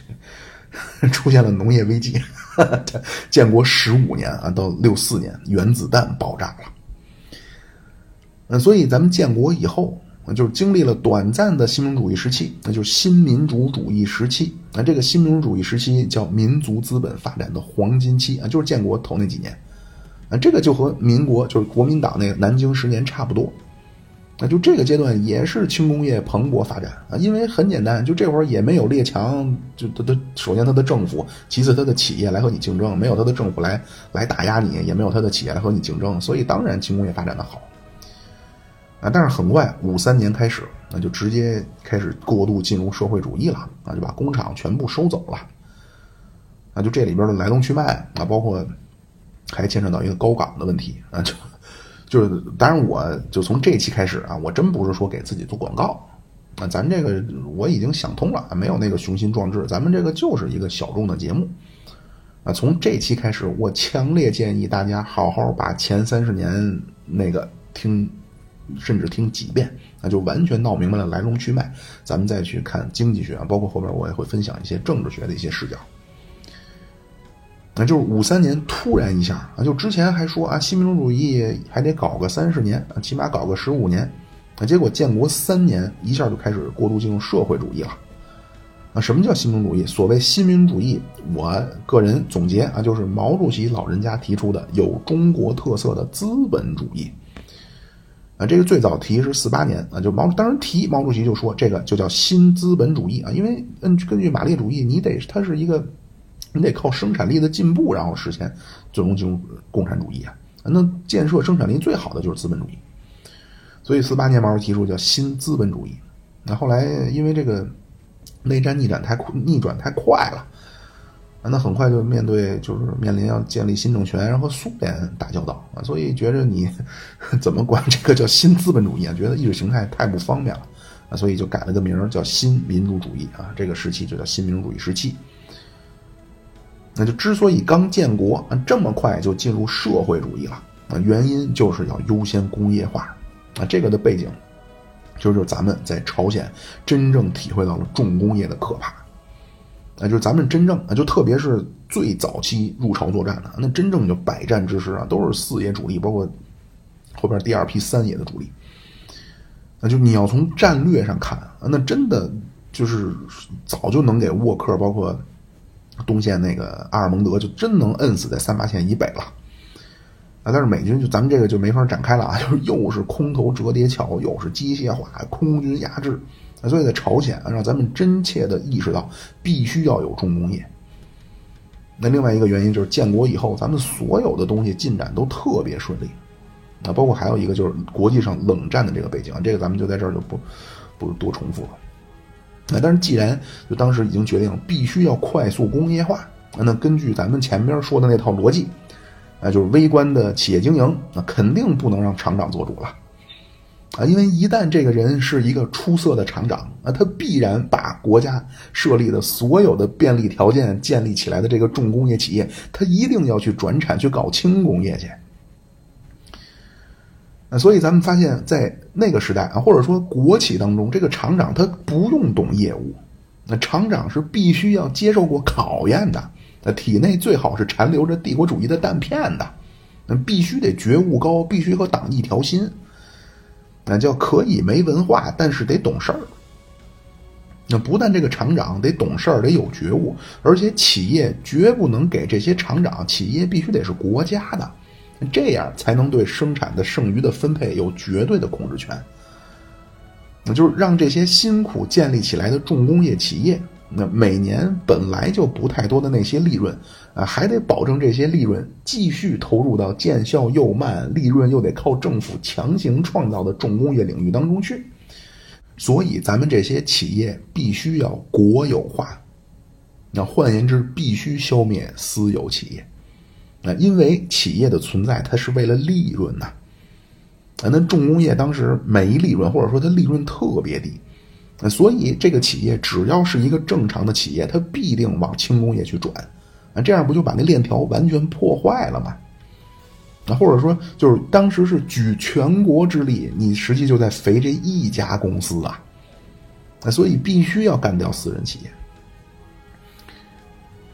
个 出现了农业危机。建国十五年啊，到六四年，原子弹爆炸了。嗯，所以咱们建国以后，就是经历了短暂的新民主主义时期，那就是新民主主义时期。那这个新民主主义时期叫民族资本发展的黄金期啊，就是建国头那几年。啊，这个就和民国就是国民党那个南京十年差不多。那就这个阶段也是轻工业蓬勃发展啊，因为很简单，就这会儿也没有列强，就他他首先他的政府，其次他的企业来和你竞争，没有他的政府来来打压你，也没有他的企业来和你竞争，所以当然轻工业发展的好啊。但是很快五三年开始，那就直接开始过度进入社会主义了啊，就把工厂全部收走了啊，就这里边的来龙去脉啊，包括还牵扯到一个高岗的问题啊，就。就是，当然，我就从这期开始啊，我真不是说给自己做广告，啊，咱这个我已经想通了，没有那个雄心壮志，咱们这个就是一个小众的节目，啊，从这期开始，我强烈建议大家好好把前三十年那个听，甚至听几遍，那就完全闹明白了来龙去脉，咱们再去看经济学啊，包括后面我也会分享一些政治学的一些视角。那就是五三年突然一下啊，就之前还说啊，新民主主义还得搞个三十年啊，起码搞个十五年，啊，结果建国三年一下就开始过度进入社会主义了。啊，什么叫新民主主义？所谓新民主主义，我个人总结啊，就是毛主席老人家提出的有中国特色的资本主义。啊，这个最早提是四八年啊，就毛当时提毛主席就说这个就叫新资本主义啊，因为嗯，根据马列主义，你得它是一个。你得靠生产力的进步，然后实现最终进入共产主义啊！那建设生产力最好的就是资本主义。所以四八年毛提出叫新资本主义。那后来因为这个内战逆转太逆转太快了，那很快就面对就是面临要建立新政权，然后苏联打交道啊，所以觉着你 怎么管这个叫新资本主义啊？觉得意识形态太不方便了啊，所以就改了个名叫新民主主义啊。这个时期就叫新民主主义时期。那就之所以刚建国啊这么快就进入社会主义了啊，原因就是要优先工业化啊，这个的背景就是咱们在朝鲜真正体会到了重工业的可怕啊，就是咱们真正啊，就特别是最早期入朝作战的那真正就百战之师啊，都是四野主力，包括后边第二批三野的主力，那就你要从战略上看啊，那真的就是早就能给沃克包括。东线那个阿尔蒙德就真能摁死在三八线以北了，啊！但是美军就咱们这个就没法展开了啊，就是又是空投折叠桥，又是机械化空军压制，啊！所以在朝鲜啊，让咱们真切的意识到必须要有重工业。那另外一个原因就是建国以后，咱们所有的东西进展都特别顺利，啊，包括还有一个就是国际上冷战的这个背景，这个咱们就在这儿就不不多重复了。那但是既然就当时已经决定必须要快速工业化，那根据咱们前边说的那套逻辑，啊，就是微观的企业经营，那肯定不能让厂长做主了，啊，因为一旦这个人是一个出色的厂长，啊，他必然把国家设立的所有的便利条件建立起来的这个重工业企业，他一定要去转产去搞轻工业去。所以咱们发现，在那个时代啊，或者说国企当中，这个厂长他不用懂业务，那厂长是必须要接受过考验的，那体内最好是残留着帝国主义的弹片的，那必须得觉悟高，必须和党一条心，那叫可以没文化，但是得懂事儿。那不但这个厂长得懂事儿，得有觉悟，而且企业绝不能给这些厂长，企业必须得是国家的，这样才能对生产的剩余的分配有绝对的控制权。那就是让这些辛苦建立起来的重工业企业，那每年本来就不太多的那些利润，啊，还得保证这些利润继续投入到见效又慢、利润又得靠政府强行创造的重工业领域当中去。所以，咱们这些企业必须要国有化。那换言之，必须消灭私有企业。那因为企业的存在，它是为了利润呐。啊，那重工业当时没利润，或者说它利润特别低。所以这个企业只要是一个正常的企业，它必定往轻工业去转。啊，这样不就把那链条完全破坏了吗？啊，或者说，就是当时是举全国之力，你实际就在肥这一家公司啊，啊，所以必须要干掉私人企业。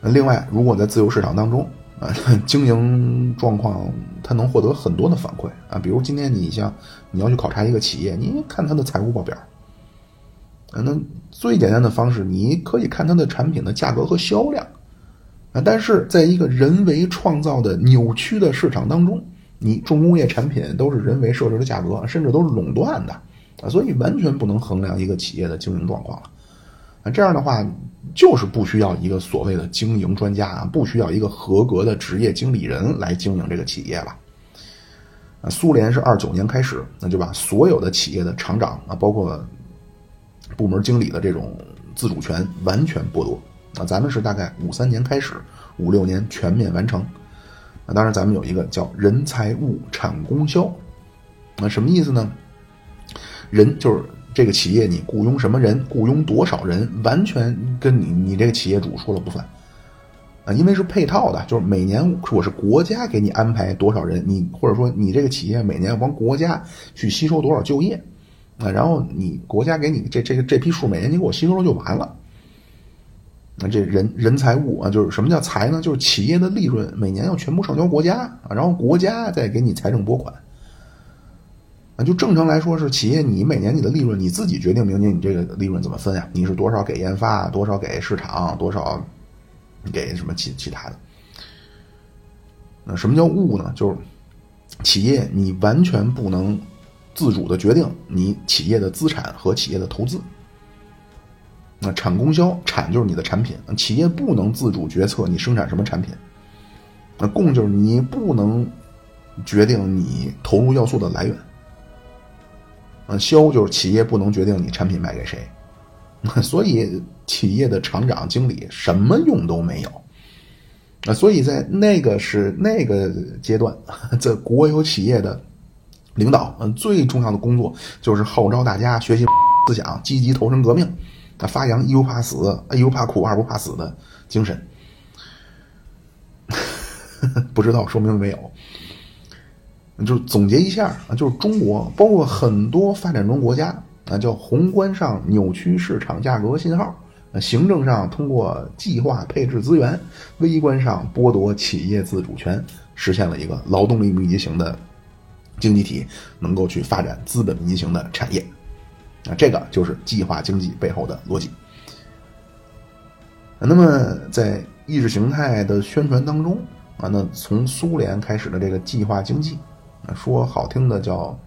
另外，如果在自由市场当中啊，经营状况它能获得很多的反馈啊，比如今天你像你要去考察一个企业，你看它的财务报表，啊，那最简单的方式，你可以看它的产品的价格和销量。啊，但是在一个人为创造的扭曲的市场当中，你重工业产品都是人为设置的价格，甚至都是垄断的啊，所以完全不能衡量一个企业的经营状况了。啊，这样的话就是不需要一个所谓的经营专家啊，不需要一个合格的职业经理人来经营这个企业了。啊，苏联是二九年开始，那就把所有的企业的厂长啊，包括部门经理的这种自主权完全剥夺。啊，咱们是大概五三年开始，五六年全面完成。那当然，咱们有一个叫人财物产供销，那什么意思呢？人就是这个企业，你雇佣什么人，雇佣多少人，完全跟你你这个企业主说了不算。啊，因为是配套的，就是每年我是国家给你安排多少人，你或者说你这个企业每年要帮国家去吸收多少就业，啊，然后你国家给你这这个这批数，每年你给我吸收了就完了。那这人人财物啊，就是什么叫财呢？就是企业的利润每年要全部上交国家啊，然后国家再给你财政拨款。啊，就正常来说是企业，你每年你的利润你自己决定，明年你这个利润怎么分呀？你是多少给研发，多少给市场，多少给什么其其他的？那什么叫物呢？就是企业你完全不能自主的决定你企业的资产和企业的投资。那产供销，产就是你的产品，企业不能自主决策你生产什么产品。那供就是你不能决定你投入要素的来源。啊，销就是企业不能决定你产品卖给谁。所以企业的厂长、经理什么用都没有。啊，所以在那个是那个阶段，在国有企业的领导，嗯，最重要的工作就是号召大家学习思想，积极投身革命。他发扬一不怕死，一不怕苦，二不怕死的精神。不知道说明没有？就总结一下啊，就是中国，包括很多发展中国家啊，叫宏观上扭曲市场价格信号，行政上通过计划配置资源，微观上剥夺企业自主权，实现了一个劳动力密集型的经济体，能够去发展资本密集型的产业。啊，这个就是计划经济背后的逻辑。那么，在意识形态的宣传当中啊，那从苏联开始的这个计划经济，说好听的叫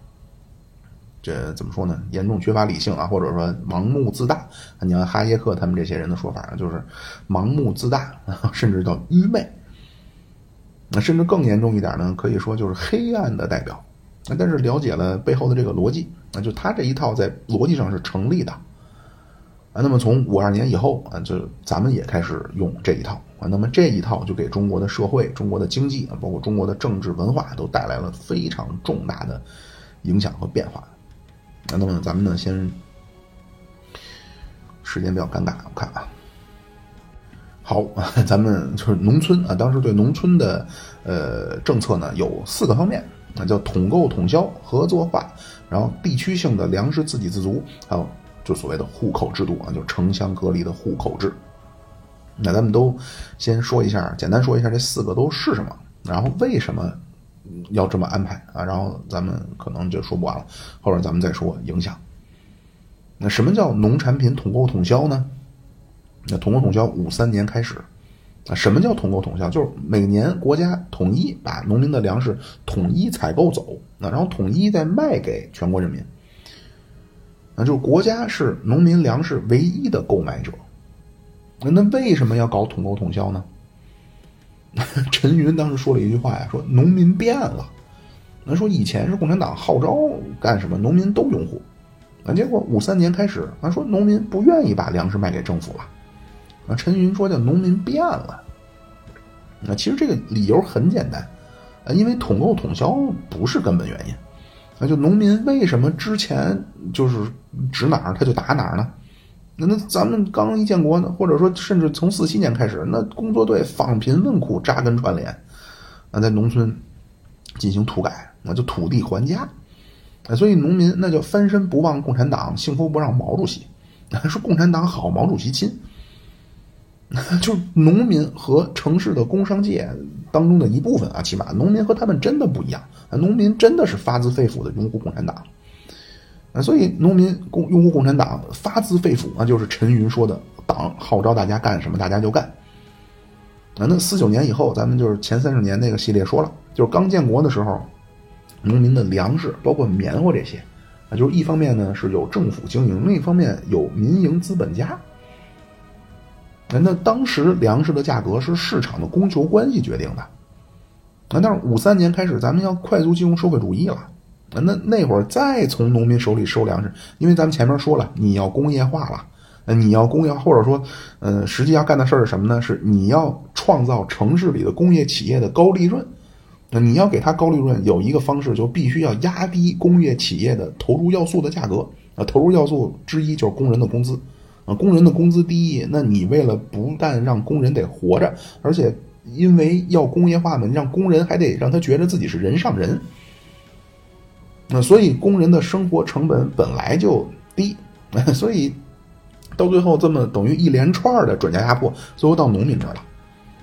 这怎么说呢？严重缺乏理性啊，或者说盲目自大。你看哈耶克他们这些人的说法，就是盲目自大，甚至叫愚昧。那甚至更严重一点呢，可以说就是黑暗的代表。但是了解了背后的这个逻辑，那就他这一套在逻辑上是成立的啊。那么从五二年以后啊，就咱们也开始用这一套啊。那么这一套就给中国的社会、中国的经济啊，包括中国的政治文化都带来了非常重大的影响和变化啊。那么咱们呢，先时间比较尴尬，我看啊，好，咱们就是农村啊，当时对农村的呃政策呢有四个方面。那叫统购统销合作化，然后地区性的粮食自给自足，还有就所谓的户口制度啊，就城乡隔离的户口制。那咱们都先说一下，简单说一下这四个都是什么，然后为什么要这么安排啊？然后咱们可能就说不完了，后边咱们再说影响。那什么叫农产品统购统销呢？那统购统销五三年开始。啊，什么叫统购统销？就是每年国家统一把农民的粮食统一采购走，那然后统一再卖给全国人民。那就是国家是农民粮食唯一的购买者。那那为什么要搞统购统销呢？陈云当时说了一句话呀，说农民变了。那说以前是共产党号召干什么，农民都拥护。啊，结果五三年开始，他说农民不愿意把粮食卖给政府了。啊，陈云说叫农民变了。那其实这个理由很简单，啊，因为统购统销不是根本原因。那就农民为什么之前就是指哪儿他就打哪儿呢？那那咱们刚一建国呢，或者说甚至从四七年开始，那工作队访贫问苦，扎根串联，啊在农村进行土改，那就土地还家。所以农民那叫翻身不忘共产党，幸福不让毛主席。说共产党好，毛主席亲。就是农民和城市的工商界当中的一部分啊，起码农民和他们真的不一样。农民真的是发自肺腑的拥护共产党，啊，所以农民共拥护共产党发自肺腑啊，就是陈云说的，党号召大家干什么，大家就干。啊，那四九年以后，咱们就是前三十年那个系列说了，就是刚建国的时候，农民的粮食包括棉花这些，啊，就是一方面呢是有政府经营，另一方面有民营资本家。那当时粮食的价格是市场的供求关系决定的，那但是五三年开始，咱们要快速进入社会主义了，那那会儿再从农民手里收粮食，因为咱们前面说了，你要工业化了，那你要工业，或者说，呃，实际要干的事儿是什么呢？是你要创造城市里的工业企业的高利润，那你要给它高利润，有一个方式就必须要压低工业企业的投入要素的价格，啊，投入要素之一就是工人的工资。啊，工人的工资低，那你为了不但让工人得活着，而且因为要工业化嘛，让工人还得让他觉得自己是人上人。那所以工人的生活成本本来就低，所以到最后这么等于一连串的转嫁压迫，最后到农民这儿了。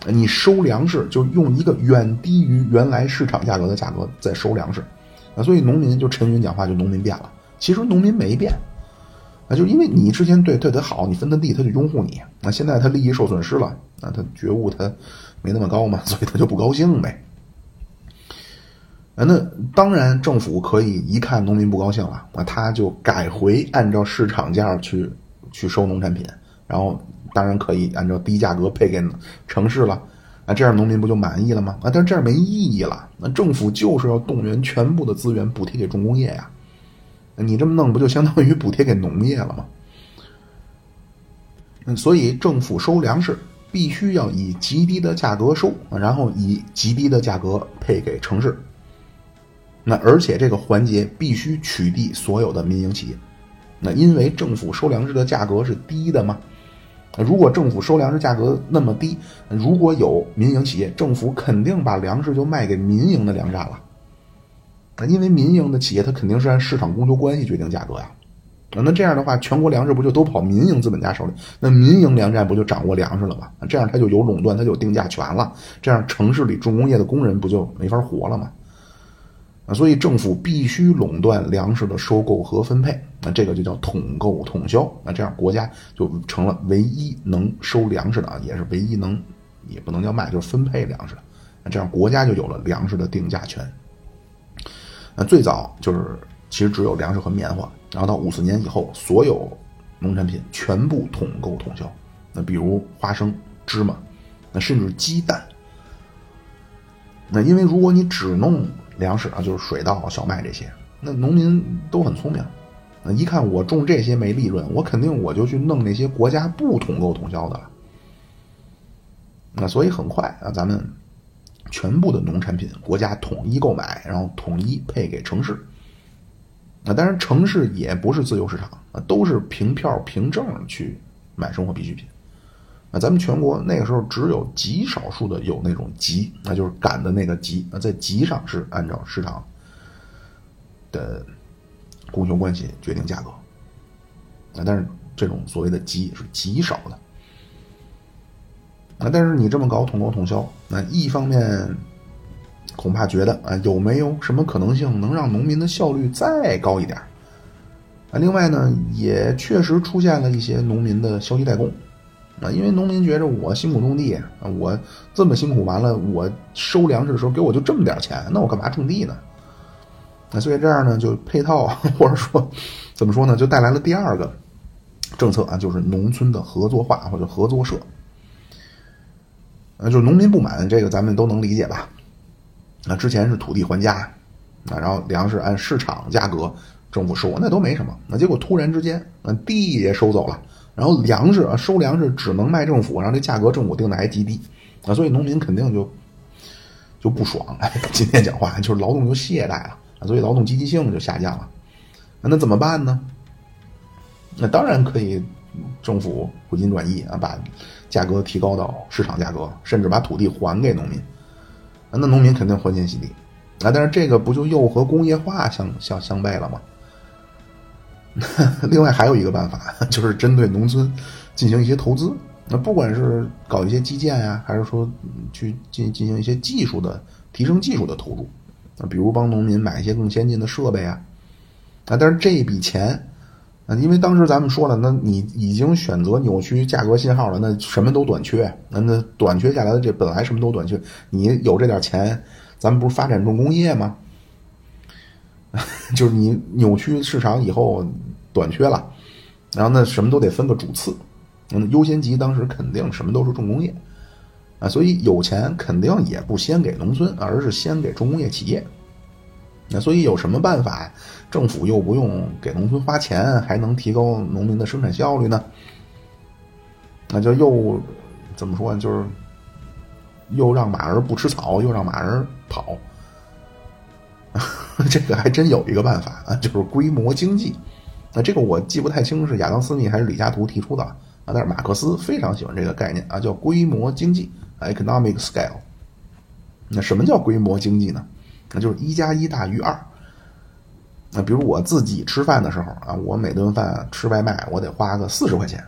你收粮食就用一个远低于原来市场价格的价格在收粮食，啊，所以农民就陈云讲话就农民变了，其实农民没变。啊就因为你之前对对他好，你分他地，他就拥护你。那现在他利益受损失了，那他觉悟他没那么高嘛，所以他就不高兴呗。那当然政府可以一看农民不高兴了，那他就改回按照市场价去去收农产品，然后当然可以按照低价格配给城市了。那这样农民不就满意了吗？啊，但是这样没意义了。那政府就是要动员全部的资源补贴给重工业呀。你这么弄，不就相当于补贴给农业了吗？嗯，所以政府收粮食必须要以极低的价格收，然后以极低的价格配给城市。那而且这个环节必须取缔所有的民营企业。那因为政府收粮食的价格是低的嘛？如果政府收粮食价格那么低，如果有民营企业，政府肯定把粮食就卖给民营的粮站了。因为民营的企业，它肯定是按市场供求关系决定价格呀。那这样的话，全国粮食不就都跑民营资本家手里？那民营粮站不就掌握粮食了吗？这样它就有垄断，它就有定价权了。这样城市里重工业的工人不就没法活了吗？所以政府必须垄断粮食的收购和分配。那这个就叫统购统销。那这样国家就成了唯一能收粮食的，也是唯一能也不能叫卖，就是分配粮食的。那这样国家就有了粮食的定价权。那最早就是其实只有粮食和棉花，然后到五四年以后，所有农产品全部统购统销。那比如花生、芝麻，那甚至鸡蛋。那因为如果你只弄粮食啊，就是水稻、小麦这些，那农民都很聪明。一看我种这些没利润，我肯定我就去弄那些国家不统购统销的了。那所以很快啊，咱们。全部的农产品，国家统一购买，然后统一配给城市。那当然，城市也不是自由市场啊，都是凭票凭证去买生活必需品。那咱们全国那个时候只有极少数的有那种集，那就是赶的那个集啊，在集上是按照市场的供求关系决定价格。啊，但是这种所谓的集是极少的。啊，但是你这么搞统购统销，那一方面恐怕觉得啊，有没有什么可能性能让农民的效率再高一点？啊，另外呢，也确实出现了一些农民的消极怠工，啊，因为农民觉着我辛苦种地啊，我这么辛苦，完了我收粮食的时候给我就这么点钱，那我干嘛种地呢？那所以这样呢，就配套 或者说怎么说呢，就带来了第二个政策啊，就是农村的合作化或者合作社。呃，就农民不满这个，咱们都能理解吧？那之前是土地还价，啊，然后粮食按市场价格政府收，那都没什么。那结果突然之间，啊，地也收走了，然后粮食啊收粮食只能卖政府，然后这价格政府定的还极低，啊，所以农民肯定就就不爽。今天讲话就是劳动就懈怠了，啊，所以劳动积极性就下降了。那怎么办呢？那当然可以，政府回心转意啊，把。价格提高到市场价格，甚至把土地还给农民，那农民肯定欢天喜地啊！但是这个不就又和工业化相相相悖了吗？另外还有一个办法，就是针对农村进行一些投资，那不管是搞一些基建呀，还是说去进进行一些技术的提升技术的投入，啊，比如帮农民买一些更先进的设备啊，啊，但是这笔钱。啊因为当时咱们说了，那你已经选择扭曲价格信号了，那什么都短缺，那那短缺下来的这本来什么都短缺，你有这点钱，咱们不是发展重工业吗？就是你扭曲市场以后短缺了，然后那什么都得分个主次，嗯，优先级当时肯定什么都是重工业啊，所以有钱肯定也不先给农村，而是先给重工业企业。那所以有什么办法？政府又不用给农村花钱，还能提高农民的生产效率呢？那就又怎么说呢？就是又让马儿不吃草，又让马儿跑。这个还真有一个办法啊，就是规模经济。那这个我记不太清是亚当斯密还是李嘉图提出的啊，但是马克思非常喜欢这个概念啊，叫规模经济 （economic scale）。那什么叫规模经济呢？那就是一加一大于二。那比如我自己吃饭的时候啊，我每顿饭吃外卖，我得花个四十块钱。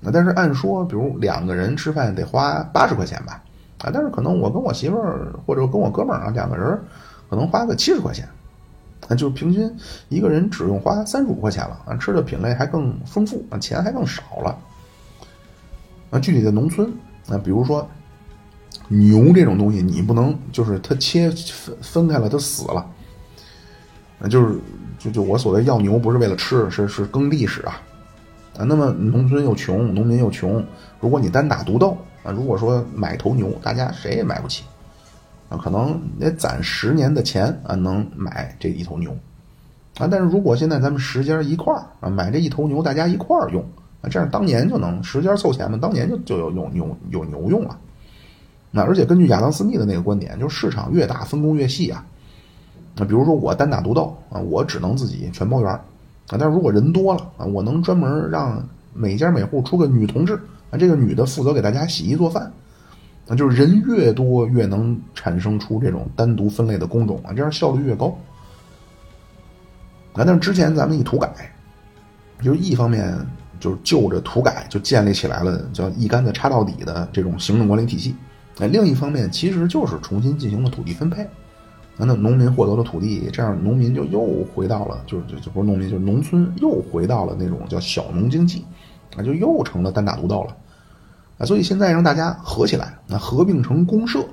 那但是按说，比如两个人吃饭得花八十块钱吧？啊，但是可能我跟我媳妇儿或者跟我哥们儿啊，两个人可能花个七十块钱。啊就是平均一个人只用花三十五块钱了啊，吃的品类还更丰富啊，钱还更少了。啊具体的农村啊，比如说牛这种东西，你不能就是它切分分开了，它死了。那就是，就就我所谓要牛，不是为了吃，是是耕地使啊，啊，那么农村又穷，农民又穷，如果你单打独斗啊，如果说买头牛，大家谁也买不起，啊，可能得攒十年的钱啊，能买这一头牛，啊，但是如果现在咱们十家一块儿啊，买这一头牛，大家一块儿用啊，这样当年就能十家凑钱嘛，当年就就有用牛有牛用了，那而且根据亚当斯密的那个观点，就是市场越大，分工越细啊。那比如说我单打独斗啊，我只能自己全包圆啊。但是如果人多了啊，我能专门让每家每户出个女同志啊，这个女的负责给大家洗衣做饭那。就是人越多，越能产生出这种单独分类的工种啊，这样效率越高啊。但是之前咱们一土改，就是一方面就是就着土改就建立起来了叫一竿子插到底的这种行政管理体系，哎，另一方面其实就是重新进行了土地分配。那农民获得了土地，这样农民就又回到了，就是就就不是农民，就是农村又回到了那种叫小农经济，啊，就又成了单打独斗了，啊，所以现在让大家合起来，那合并成公社，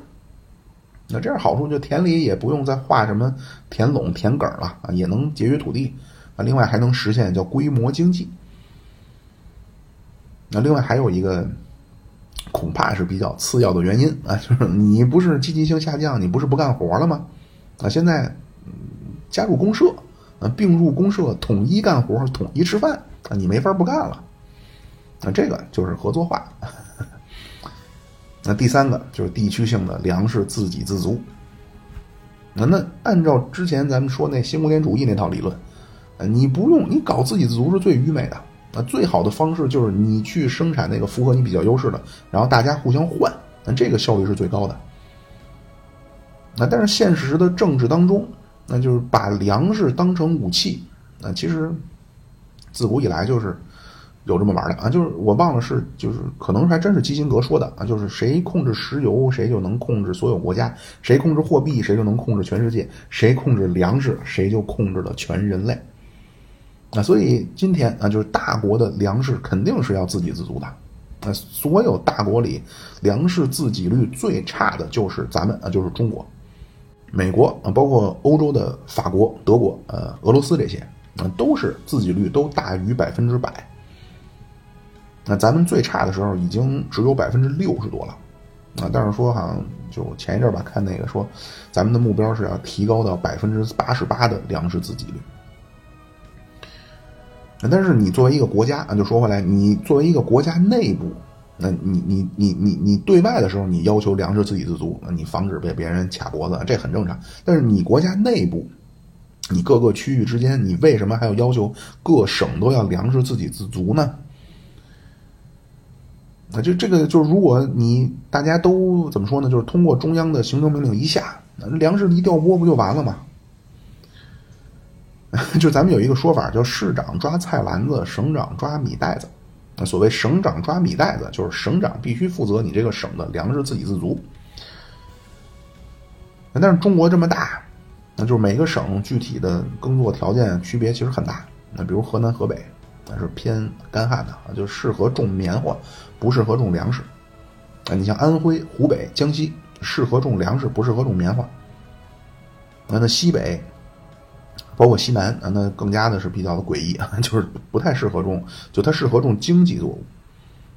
那这样好处就田里也不用再画什么田垄、田埂了，啊，也能节约土地，啊，另外还能实现叫规模经济。那另外还有一个恐怕是比较次要的原因啊，就是你不是积极性下降，你不是不干活了吗？啊，现在加入公社，啊，并入公社，统一干活，统一吃饭，啊，你没法不干了。那这个就是合作化。那第三个就是地区性的粮食自给自足。那那按照之前咱们说那新古典主义那套理论，你不用你搞自给自足是最愚昧的。啊，最好的方式就是你去生产那个符合你比较优势的，然后大家互相换，那这个效率是最高的。那但是现实的政治当中，那就是把粮食当成武器。那其实自古以来就是有这么玩的啊。就是我忘了是就是可能还真是基辛格说的啊。就是谁控制石油，谁就能控制所有国家；谁控制货币，谁就能控制全世界；谁控制粮食，谁就控制了全人类。啊，所以今天啊，就是大国的粮食肯定是要自给自足的。啊，所有大国里，粮食自给率最差的就是咱们啊，就是中国、美国啊，包括欧洲的法国、德国、呃，俄罗斯这些啊，都是自给率都大于百分之百。那咱们最差的时候已经只有百分之六十多了，啊，但是说好像就前一阵吧，看那个说，咱们的目标是要提高到百分之八十八的粮食自给率。但是你作为一个国家啊，就说回来，你作为一个国家内部，那你你你你你对外的时候，你要求粮食自给自足，那你防止被别人卡脖子，这很正常。但是你国家内部，你各个区域之间，你为什么还要要求各省都要粮食自给自足呢？那就这个就是，如果你大家都怎么说呢？就是通过中央的行政命令一下，那粮食一调拨不就完了吗？就咱们有一个说法，叫市长抓菜篮子，省长抓米袋子。那所谓省长抓米袋子，就是省长必须负责你这个省的粮食自给自足。但是中国这么大，那就是每个省具体的耕作条件区别其实很大。那比如河南、河北，那是偏干旱的，就适合种棉花，不适合种粮食。啊，你像安徽、湖北、江西，适合种粮食，不适合种棉花。那那西北。包括西南啊，那更加的是比较的诡异啊，就是不太适合种，就它适合种经济作物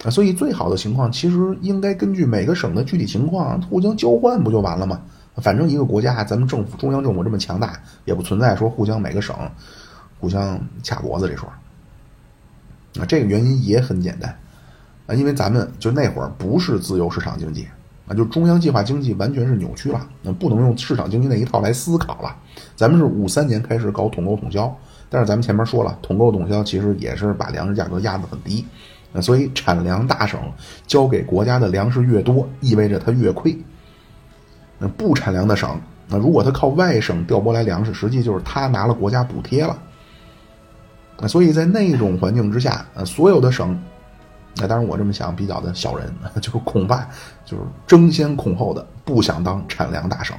啊，所以最好的情况其实应该根据每个省的具体情况互相交换不就完了吗？反正一个国家，咱们政府中央政府这么强大，也不存在说互相每个省互相卡脖子这说啊。这个原因也很简单啊，因为咱们就那会儿不是自由市场经济。啊，就中央计划经济完全是扭曲了，那不能用市场经济那一套来思考了。咱们是五三年开始搞统购统销，但是咱们前面说了，统购统销其实也是把粮食价格压得很低，那所以产粮大省交给国家的粮食越多，意味着它越亏。那不产粮的省，那如果他靠外省调拨来粮食，实际就是他拿了国家补贴了。那所以在那种环境之下，呃，所有的省。那当然，我这么想比较的小人，就是恐怕就是争先恐后的不想当产粮大省。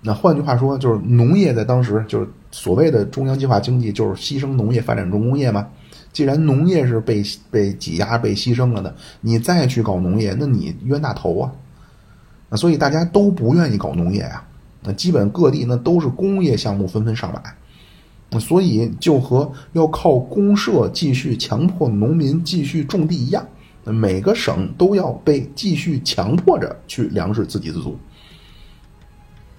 那换句话说，就是农业在当时就是所谓的中央计划经济，就是牺牲农业发展重工业嘛。既然农业是被被挤压、被牺牲了的，你再去搞农业，那你冤大头啊！那所以大家都不愿意搞农业呀。那基本各地那都是工业项目纷纷上马。所以就和要靠公社继续强迫农民继续种地一样，每个省都要被继续强迫着去粮食自给自足。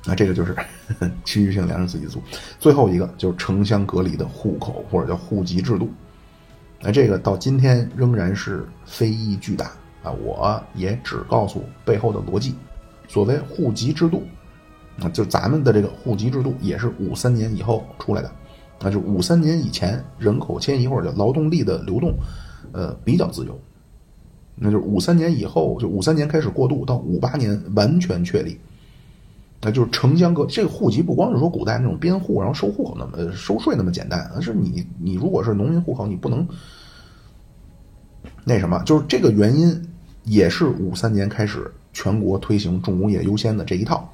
那这个就是 区域性粮食自给自足。最后一个就是城乡隔离的户口或者叫户籍制度。那这个到今天仍然是非议巨大啊！我也只告诉背后的逻辑。所谓户籍制度，啊，就咱们的这个户籍制度也是五三年以后出来的。那就五三年以前，人口迁移或者叫劳动力的流动，呃，比较自由。那就是五三年以后，就五三年开始过渡到五八年完全确立。那就是城乡各这个户籍不光是说古代那种编户然后收户口那么收税那么简单，而是你你如果是农民户口，你不能那什么，就是这个原因也是五三年开始全国推行重工业优先的这一套。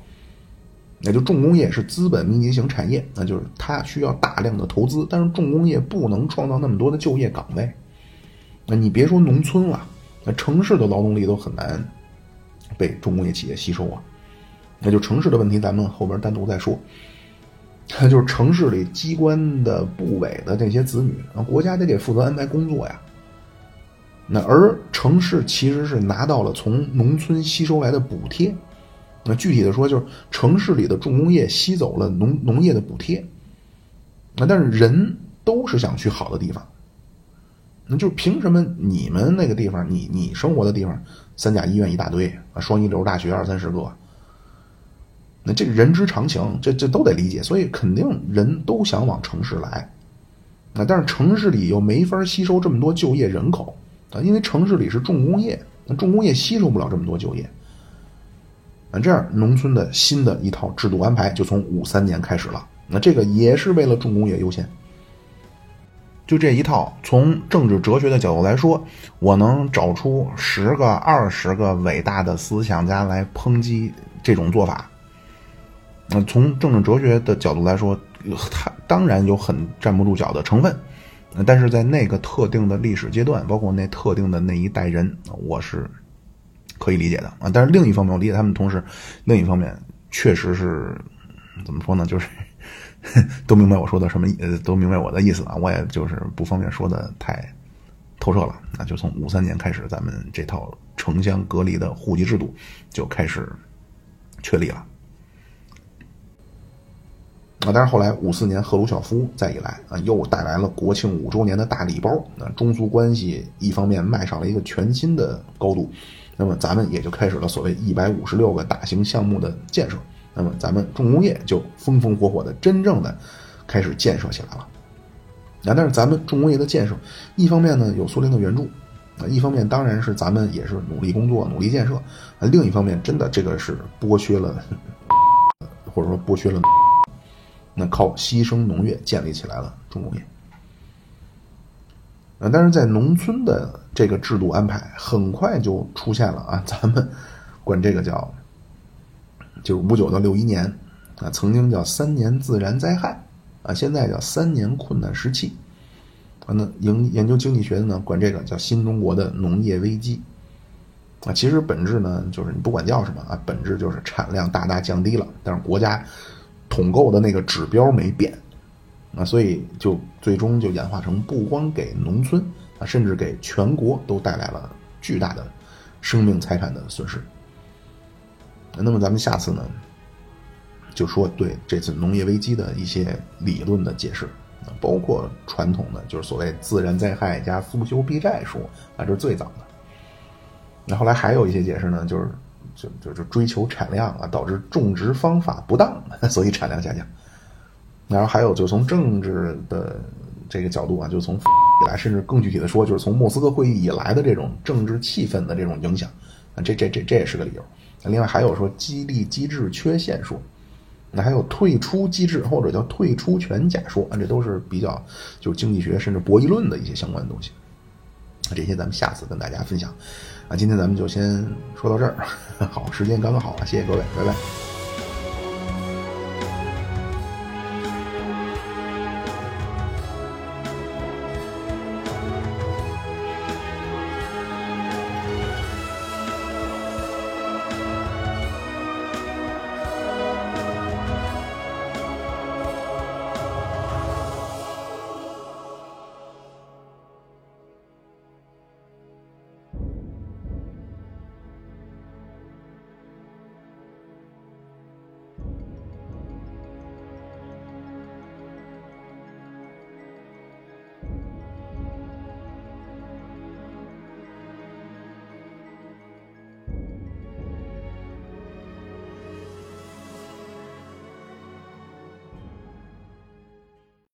那就重工业是资本密集型产业，那就是它需要大量的投资，但是重工业不能创造那么多的就业岗位。那你别说农村了，那城市的劳动力都很难被重工业企业吸收啊。那就城市的问题，咱们后边单独再说。那就是城市里机关的部委的这些子女，啊，国家得给负责安排工作呀。那而城市其实是拿到了从农村吸收来的补贴。那具体的说，就是城市里的重工业吸走了农农业的补贴，那但是人都是想去好的地方，那就凭什么你们那个地方，你你生活的地方，三甲医院一大堆啊，双一流大学二三十个，那这人之常情，这这都得理解，所以肯定人都想往城市来，那但是城市里又没法吸收这么多就业人口啊，因为城市里是重工业，那重工业吸收不了这么多就业。那这样，农村的新的一套制度安排就从五三年开始了。那这个也是为了重工业优先。就这一套，从政治哲学的角度来说，我能找出十个、二十个伟大的思想家来抨击这种做法。那从政治哲学的角度来说，它当然有很站不住脚的成分，但是在那个特定的历史阶段，包括那特定的那一代人，我是可以理解的啊。但是另一方面，我理解他们同时，另一方面确实是怎么说呢？就是 都明白我说的什么，呃，都明白我的意思啊。我也就是不方便说的太透彻了。那就从五三年开始，咱们这套城乡隔离的户籍制度就开始确立了。啊，但是后来五四年赫鲁晓夫再一来啊，又带来了国庆五周年的大礼包。那中苏关系一方面迈上了一个全新的高度，那么咱们也就开始了所谓一百五十六个大型项目的建设。那么咱们重工业就风风火火的真正的开始建设起来了。啊，但是咱们重工业的建设，一方面呢有苏联的援助，啊，一方面当然是咱们也是努力工作、努力建设。啊，另一方面真的这个是剥削了，或者说剥削了。那靠牺牲农业建立起来了重工业，啊，但是在农村的这个制度安排很快就出现了啊，咱们管这个叫，就是五九到六一年啊，曾经叫三年自然灾害啊，现在叫三年困难时期啊，那研研究经济学的呢，管这个叫新中国的农业危机啊，其实本质呢，就是你不管叫什么啊，本质就是产量大大降低了，但是国家。统购的那个指标没变，啊，所以就最终就演化成不光给农村啊，甚至给全国都带来了巨大的生命财产的损失。那么咱们下次呢，就说对这次农业危机的一些理论的解释，包括传统的就是所谓自然灾害加苏修避债说啊，这是最早的。那后来还有一些解释呢，就是。就就是追求产量啊，导致种植方法不当，所以产量下降。然后还有就从政治的这个角度啊，就从以来，甚至更具体的说，就是从莫斯科会议以来的这种政治气氛的这种影响啊，这这这这也是个理由。另外还有说激励机制缺陷说，那还有退出机制或者叫退出权假说啊，这都是比较就是经济学甚至博弈论的一些相关的东西。这些咱们下次跟大家分享。啊，今天咱们就先说到这儿。好，时间刚刚好，谢谢各位，拜拜。